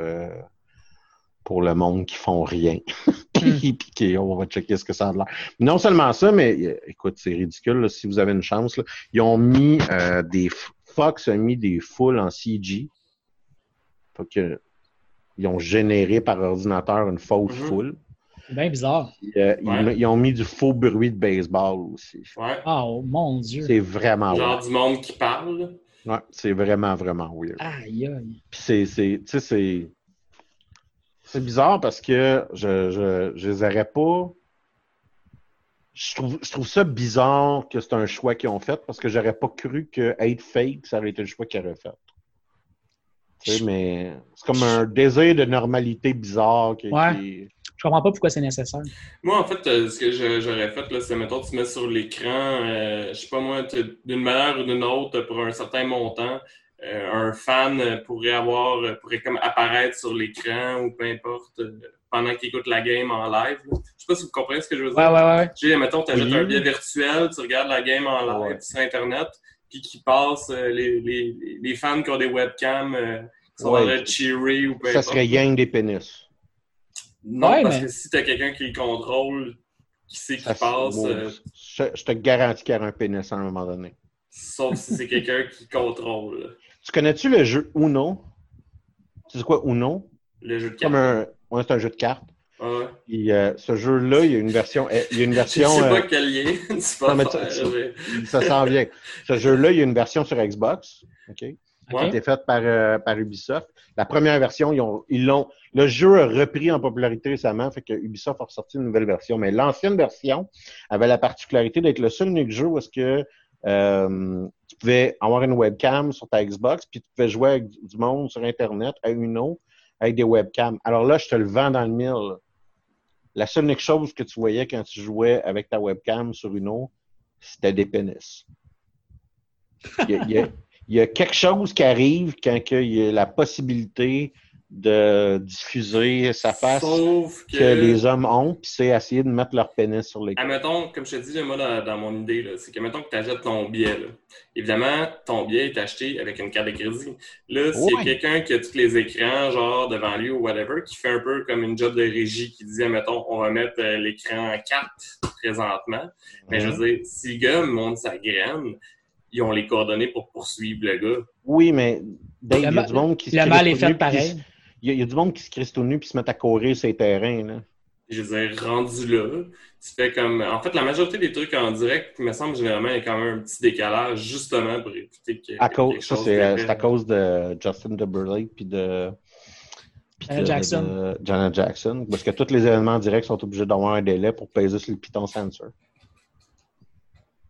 pour le monde qui font rien. puis, puis qui- on va checker ce que ça a de l'air. Non seulement ça, mais écoute, c'est ridicule. là, si vous avez une chance, là, ils ont mis euh, des. Fox a mis des foules en CG. Fait que, ils ont généré par ordinateur une fausse Mhm. foule. C'est bien bizarre. Puis, euh, ils- Ouais. ils, ont mis du faux bruit de baseball aussi. Ouais. Ah, oh, mon Dieu. C'est vraiment Genre weird. du monde qui parle. Ouais, c'est vraiment, vraiment weird. Aïe, aïe. Puis c'est, c'est, tu sais, c'est, c'est bizarre parce que je, je, je les aurais pas. Je trouve, je trouve ça bizarre que c'est un choix qu'ils ont fait parce que j'aurais pas cru que être fake, ça aurait été le choix qu'ils auraient fait. Tu sais, mais c'est comme un désir de normalité bizarre qui, Ouais. qui- Je comprends pas pourquoi c'est nécessaire. Moi, en fait, euh, ce que j'aurais fait, là, c'est, mettons, tu mets sur l'écran, euh, je sais pas moi, tu- d'une manière ou d'une autre, pour un certain montant, euh, un fan pourrait avoir, pourrait comme apparaître sur l'écran ou peu importe, euh, pendant qu'il écoute la game en live. là. Je sais pas si vous comprenez ce que je veux dire. Ouais, ouais, ouais. Tu sais, mettons, tu achètes Oui. un billet virtuel, tu regardes la game en live Ouais. sur Internet, puis qui passe euh, les, les, les fans qui ont des webcams, euh, qui sont Ouais. train de cheery ou peu ça importe. serait yang des pénis. Non, Ouais, parce mais- que si t'as quelqu'un qui le contrôle, qui sait qui passe, euh, je, je te garantis qu'il y aura un pénis à un moment donné. sauf si c'est quelqu'un qui contrôle Tu connais-tu le jeu Uno? Tu sais quoi Uno? le jeu de Comme cartes. un, ouais, c'est un jeu de cartes. Ouais. Euh, ce jeu-là, il y a une version. euh, Il y a une Je version. sais pas euh, quel lien non, mais faire. tu- tu- mais- ça s'en vient. Ce jeu-là, il y a une version sur Xbox. OK? Qui a été faite par, euh, par Ubisoft. La première version, ils ont, ils l'ont. Le jeu a repris en popularité récemment, fait que Ubisoft a ressorti une nouvelle version. Mais l'ancienne version avait la particularité d'être le seul unique jeu où est-ce que euh, tu pouvais avoir une webcam sur ta Xbox, puis tu pouvais jouer avec du monde sur Internet à Uno avec des webcams. Alors là, je te le vends dans le mille. La seule unique chose que tu voyais quand tu jouais avec ta webcam sur Uno, c'était des pénis. Il y a, il y a- quelque chose qui arrive quand il y a la possibilité de diffuser sa face Sauf que, que les hommes ont, puis c'est essayer de mettre leur pénis sur l'écran. admettons, comme je te dis, moi, dans, dans mon idée, là, c'est que, mettons que tu achètes ton billet, là. évidemment, ton billet est acheté avec une carte de crédit. Là, s'il y a Ouais. quelqu'un qui a tous les écrans, genre, devant lui ou whatever, qui fait un peu comme une job de régie, qui dit, mettons, on va mettre euh, l'écran 4 présentement, mais je Mhm. veux dire, si le gars monte sa graine, ils ont les coordonnées pour poursuivre le gars. Oui, mais Dave, il y a du monde qui se Le crisse mal est tout fait pareil. se- Il y, a, il y a du monde qui se crisse tout nu puis se met à courir sur les terrains. Là. Je veux dire, rendu là, tu fais comme. En fait, la majorité des trucs en direct, il me semble généralement, il y a quand même un petit décalage, justement, pour éviter que. À cause, ça, c'est, euh, c'est à cause de Justin Timberlake puis de, puis Janet de- Jackson. de Janet Jackson. Parce que tous les événements en direct sont obligés d'avoir un délai pour peser sur le piton sensor.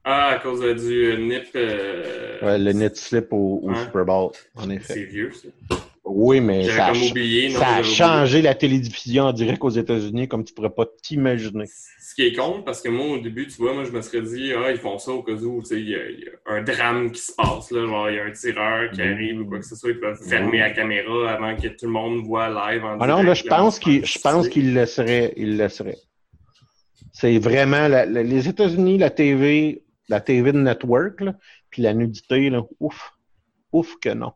Ah, à cause du NIP. euh, Ouais, le net slip au. Super Bowl, en C'est effet. vieux, ça. Oui, mais ça a, comme ch- oublié. non, ça a j'avais changé la télédiffusion en direct aux États-Unis comme tu pourrais pas t'imaginer. Ce qui est con, parce que moi, au début, tu vois, moi, je me serais dit, ah, ils font ça au cas où, tu sais, il y, a- il y a un drame qui se passe, là, genre, il y a un tireur qui Mhm. arrive ou quoi que ce soit, ils peuvent fermer la caméra avant que tout le monde voit live en Ah non, là, je direct, pense on qu'il, se je pense passe. qu'il le laisserait, il le laisserait. C'est vraiment la- la- les États-Unis, la TV, la TV de network, là, puis la nudité, là, ouf, ouf que non.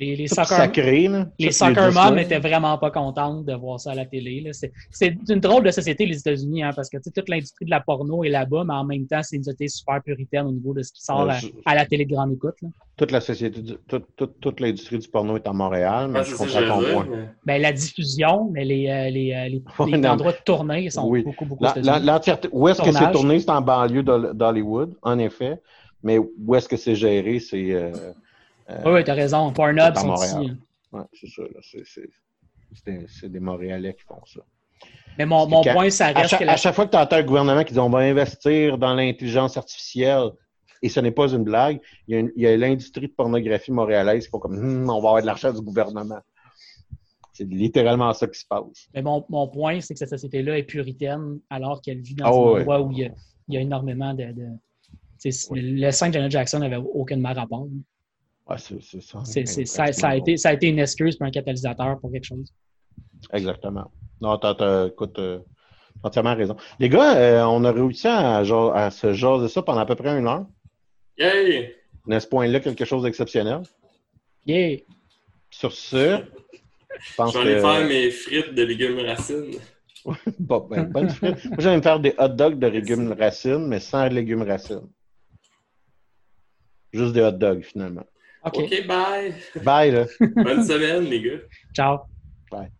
Les, les soccer, sacré, là. les soccer moms là. étaient vraiment pas contentes de voir ça à la télé. C'est c'est une drôle de société, les États-Unis, hein, parce que toute l'industrie de la porno est là-bas, mais en même temps, c'est une société super puritaine au niveau de ce qui sort Euh, à, je- à la télé de grande écoute. là. Toute la société, du- toute, toute, toute l'industrie du porno est à Montréal, mais je comprends ton point. dire, mais- Ben, la diffusion, mais les, euh, les, euh, les, les endroits de tournée sont Oui. beaucoup, beaucoup La- la- où est-ce que c'est tourné? C'est en banlieue d'Hol- d'Hollywood, en effet. Mais où est-ce que c'est géré? C'est euh, Oui, oui, t'as raison. Pornhub c'est à Montréal. ici. hein. ouais, c'est ça. là. C'est- des, Montréalais qui font ça. Mais mon, mon point, ça À reste chaque, que la- à chaque fois que tu entends un gouvernement qui dit on va investir dans l'intelligence artificielle, et ce n'est pas une blague, il y a, l'industrie de pornographie montréalaise qui font comme Hum, on va avoir de l'argent du gouvernement. C'est littéralement ça qui se passe. Mais mon, mon point, c'est que cette société-là est puritaine alors qu'elle vit dans Ah un ouais. endroit où il y a, il y a énormément de. Le 5 de Janet Jackson n'avait aucunement rapport. Ouais, c'est c'est ça. C'est- c'est- ça, ça a été, ça a été une excuse pour un catalyseur pour quelque chose. Exactement. Non, t'as, t'as- écoute, euh, t'as entièrement raison. Les gars, euh, on a réussi à, à se jaser ça pendant à peu près une heure. Yay! À ce point-là, quelque chose d'exceptionnel? Yeah! Sur ce, je pense Je vais aller que... faire mes frites de légumes racines. Bon, ben, bonne frite. Moi, j'aime faire des hot dogs de légumes racines, mais sans légumes racines. Juste des hot dogs, finalement. OK. OK, bye! Bye, là. Bonne semaine, les gars! Ciao. Bye.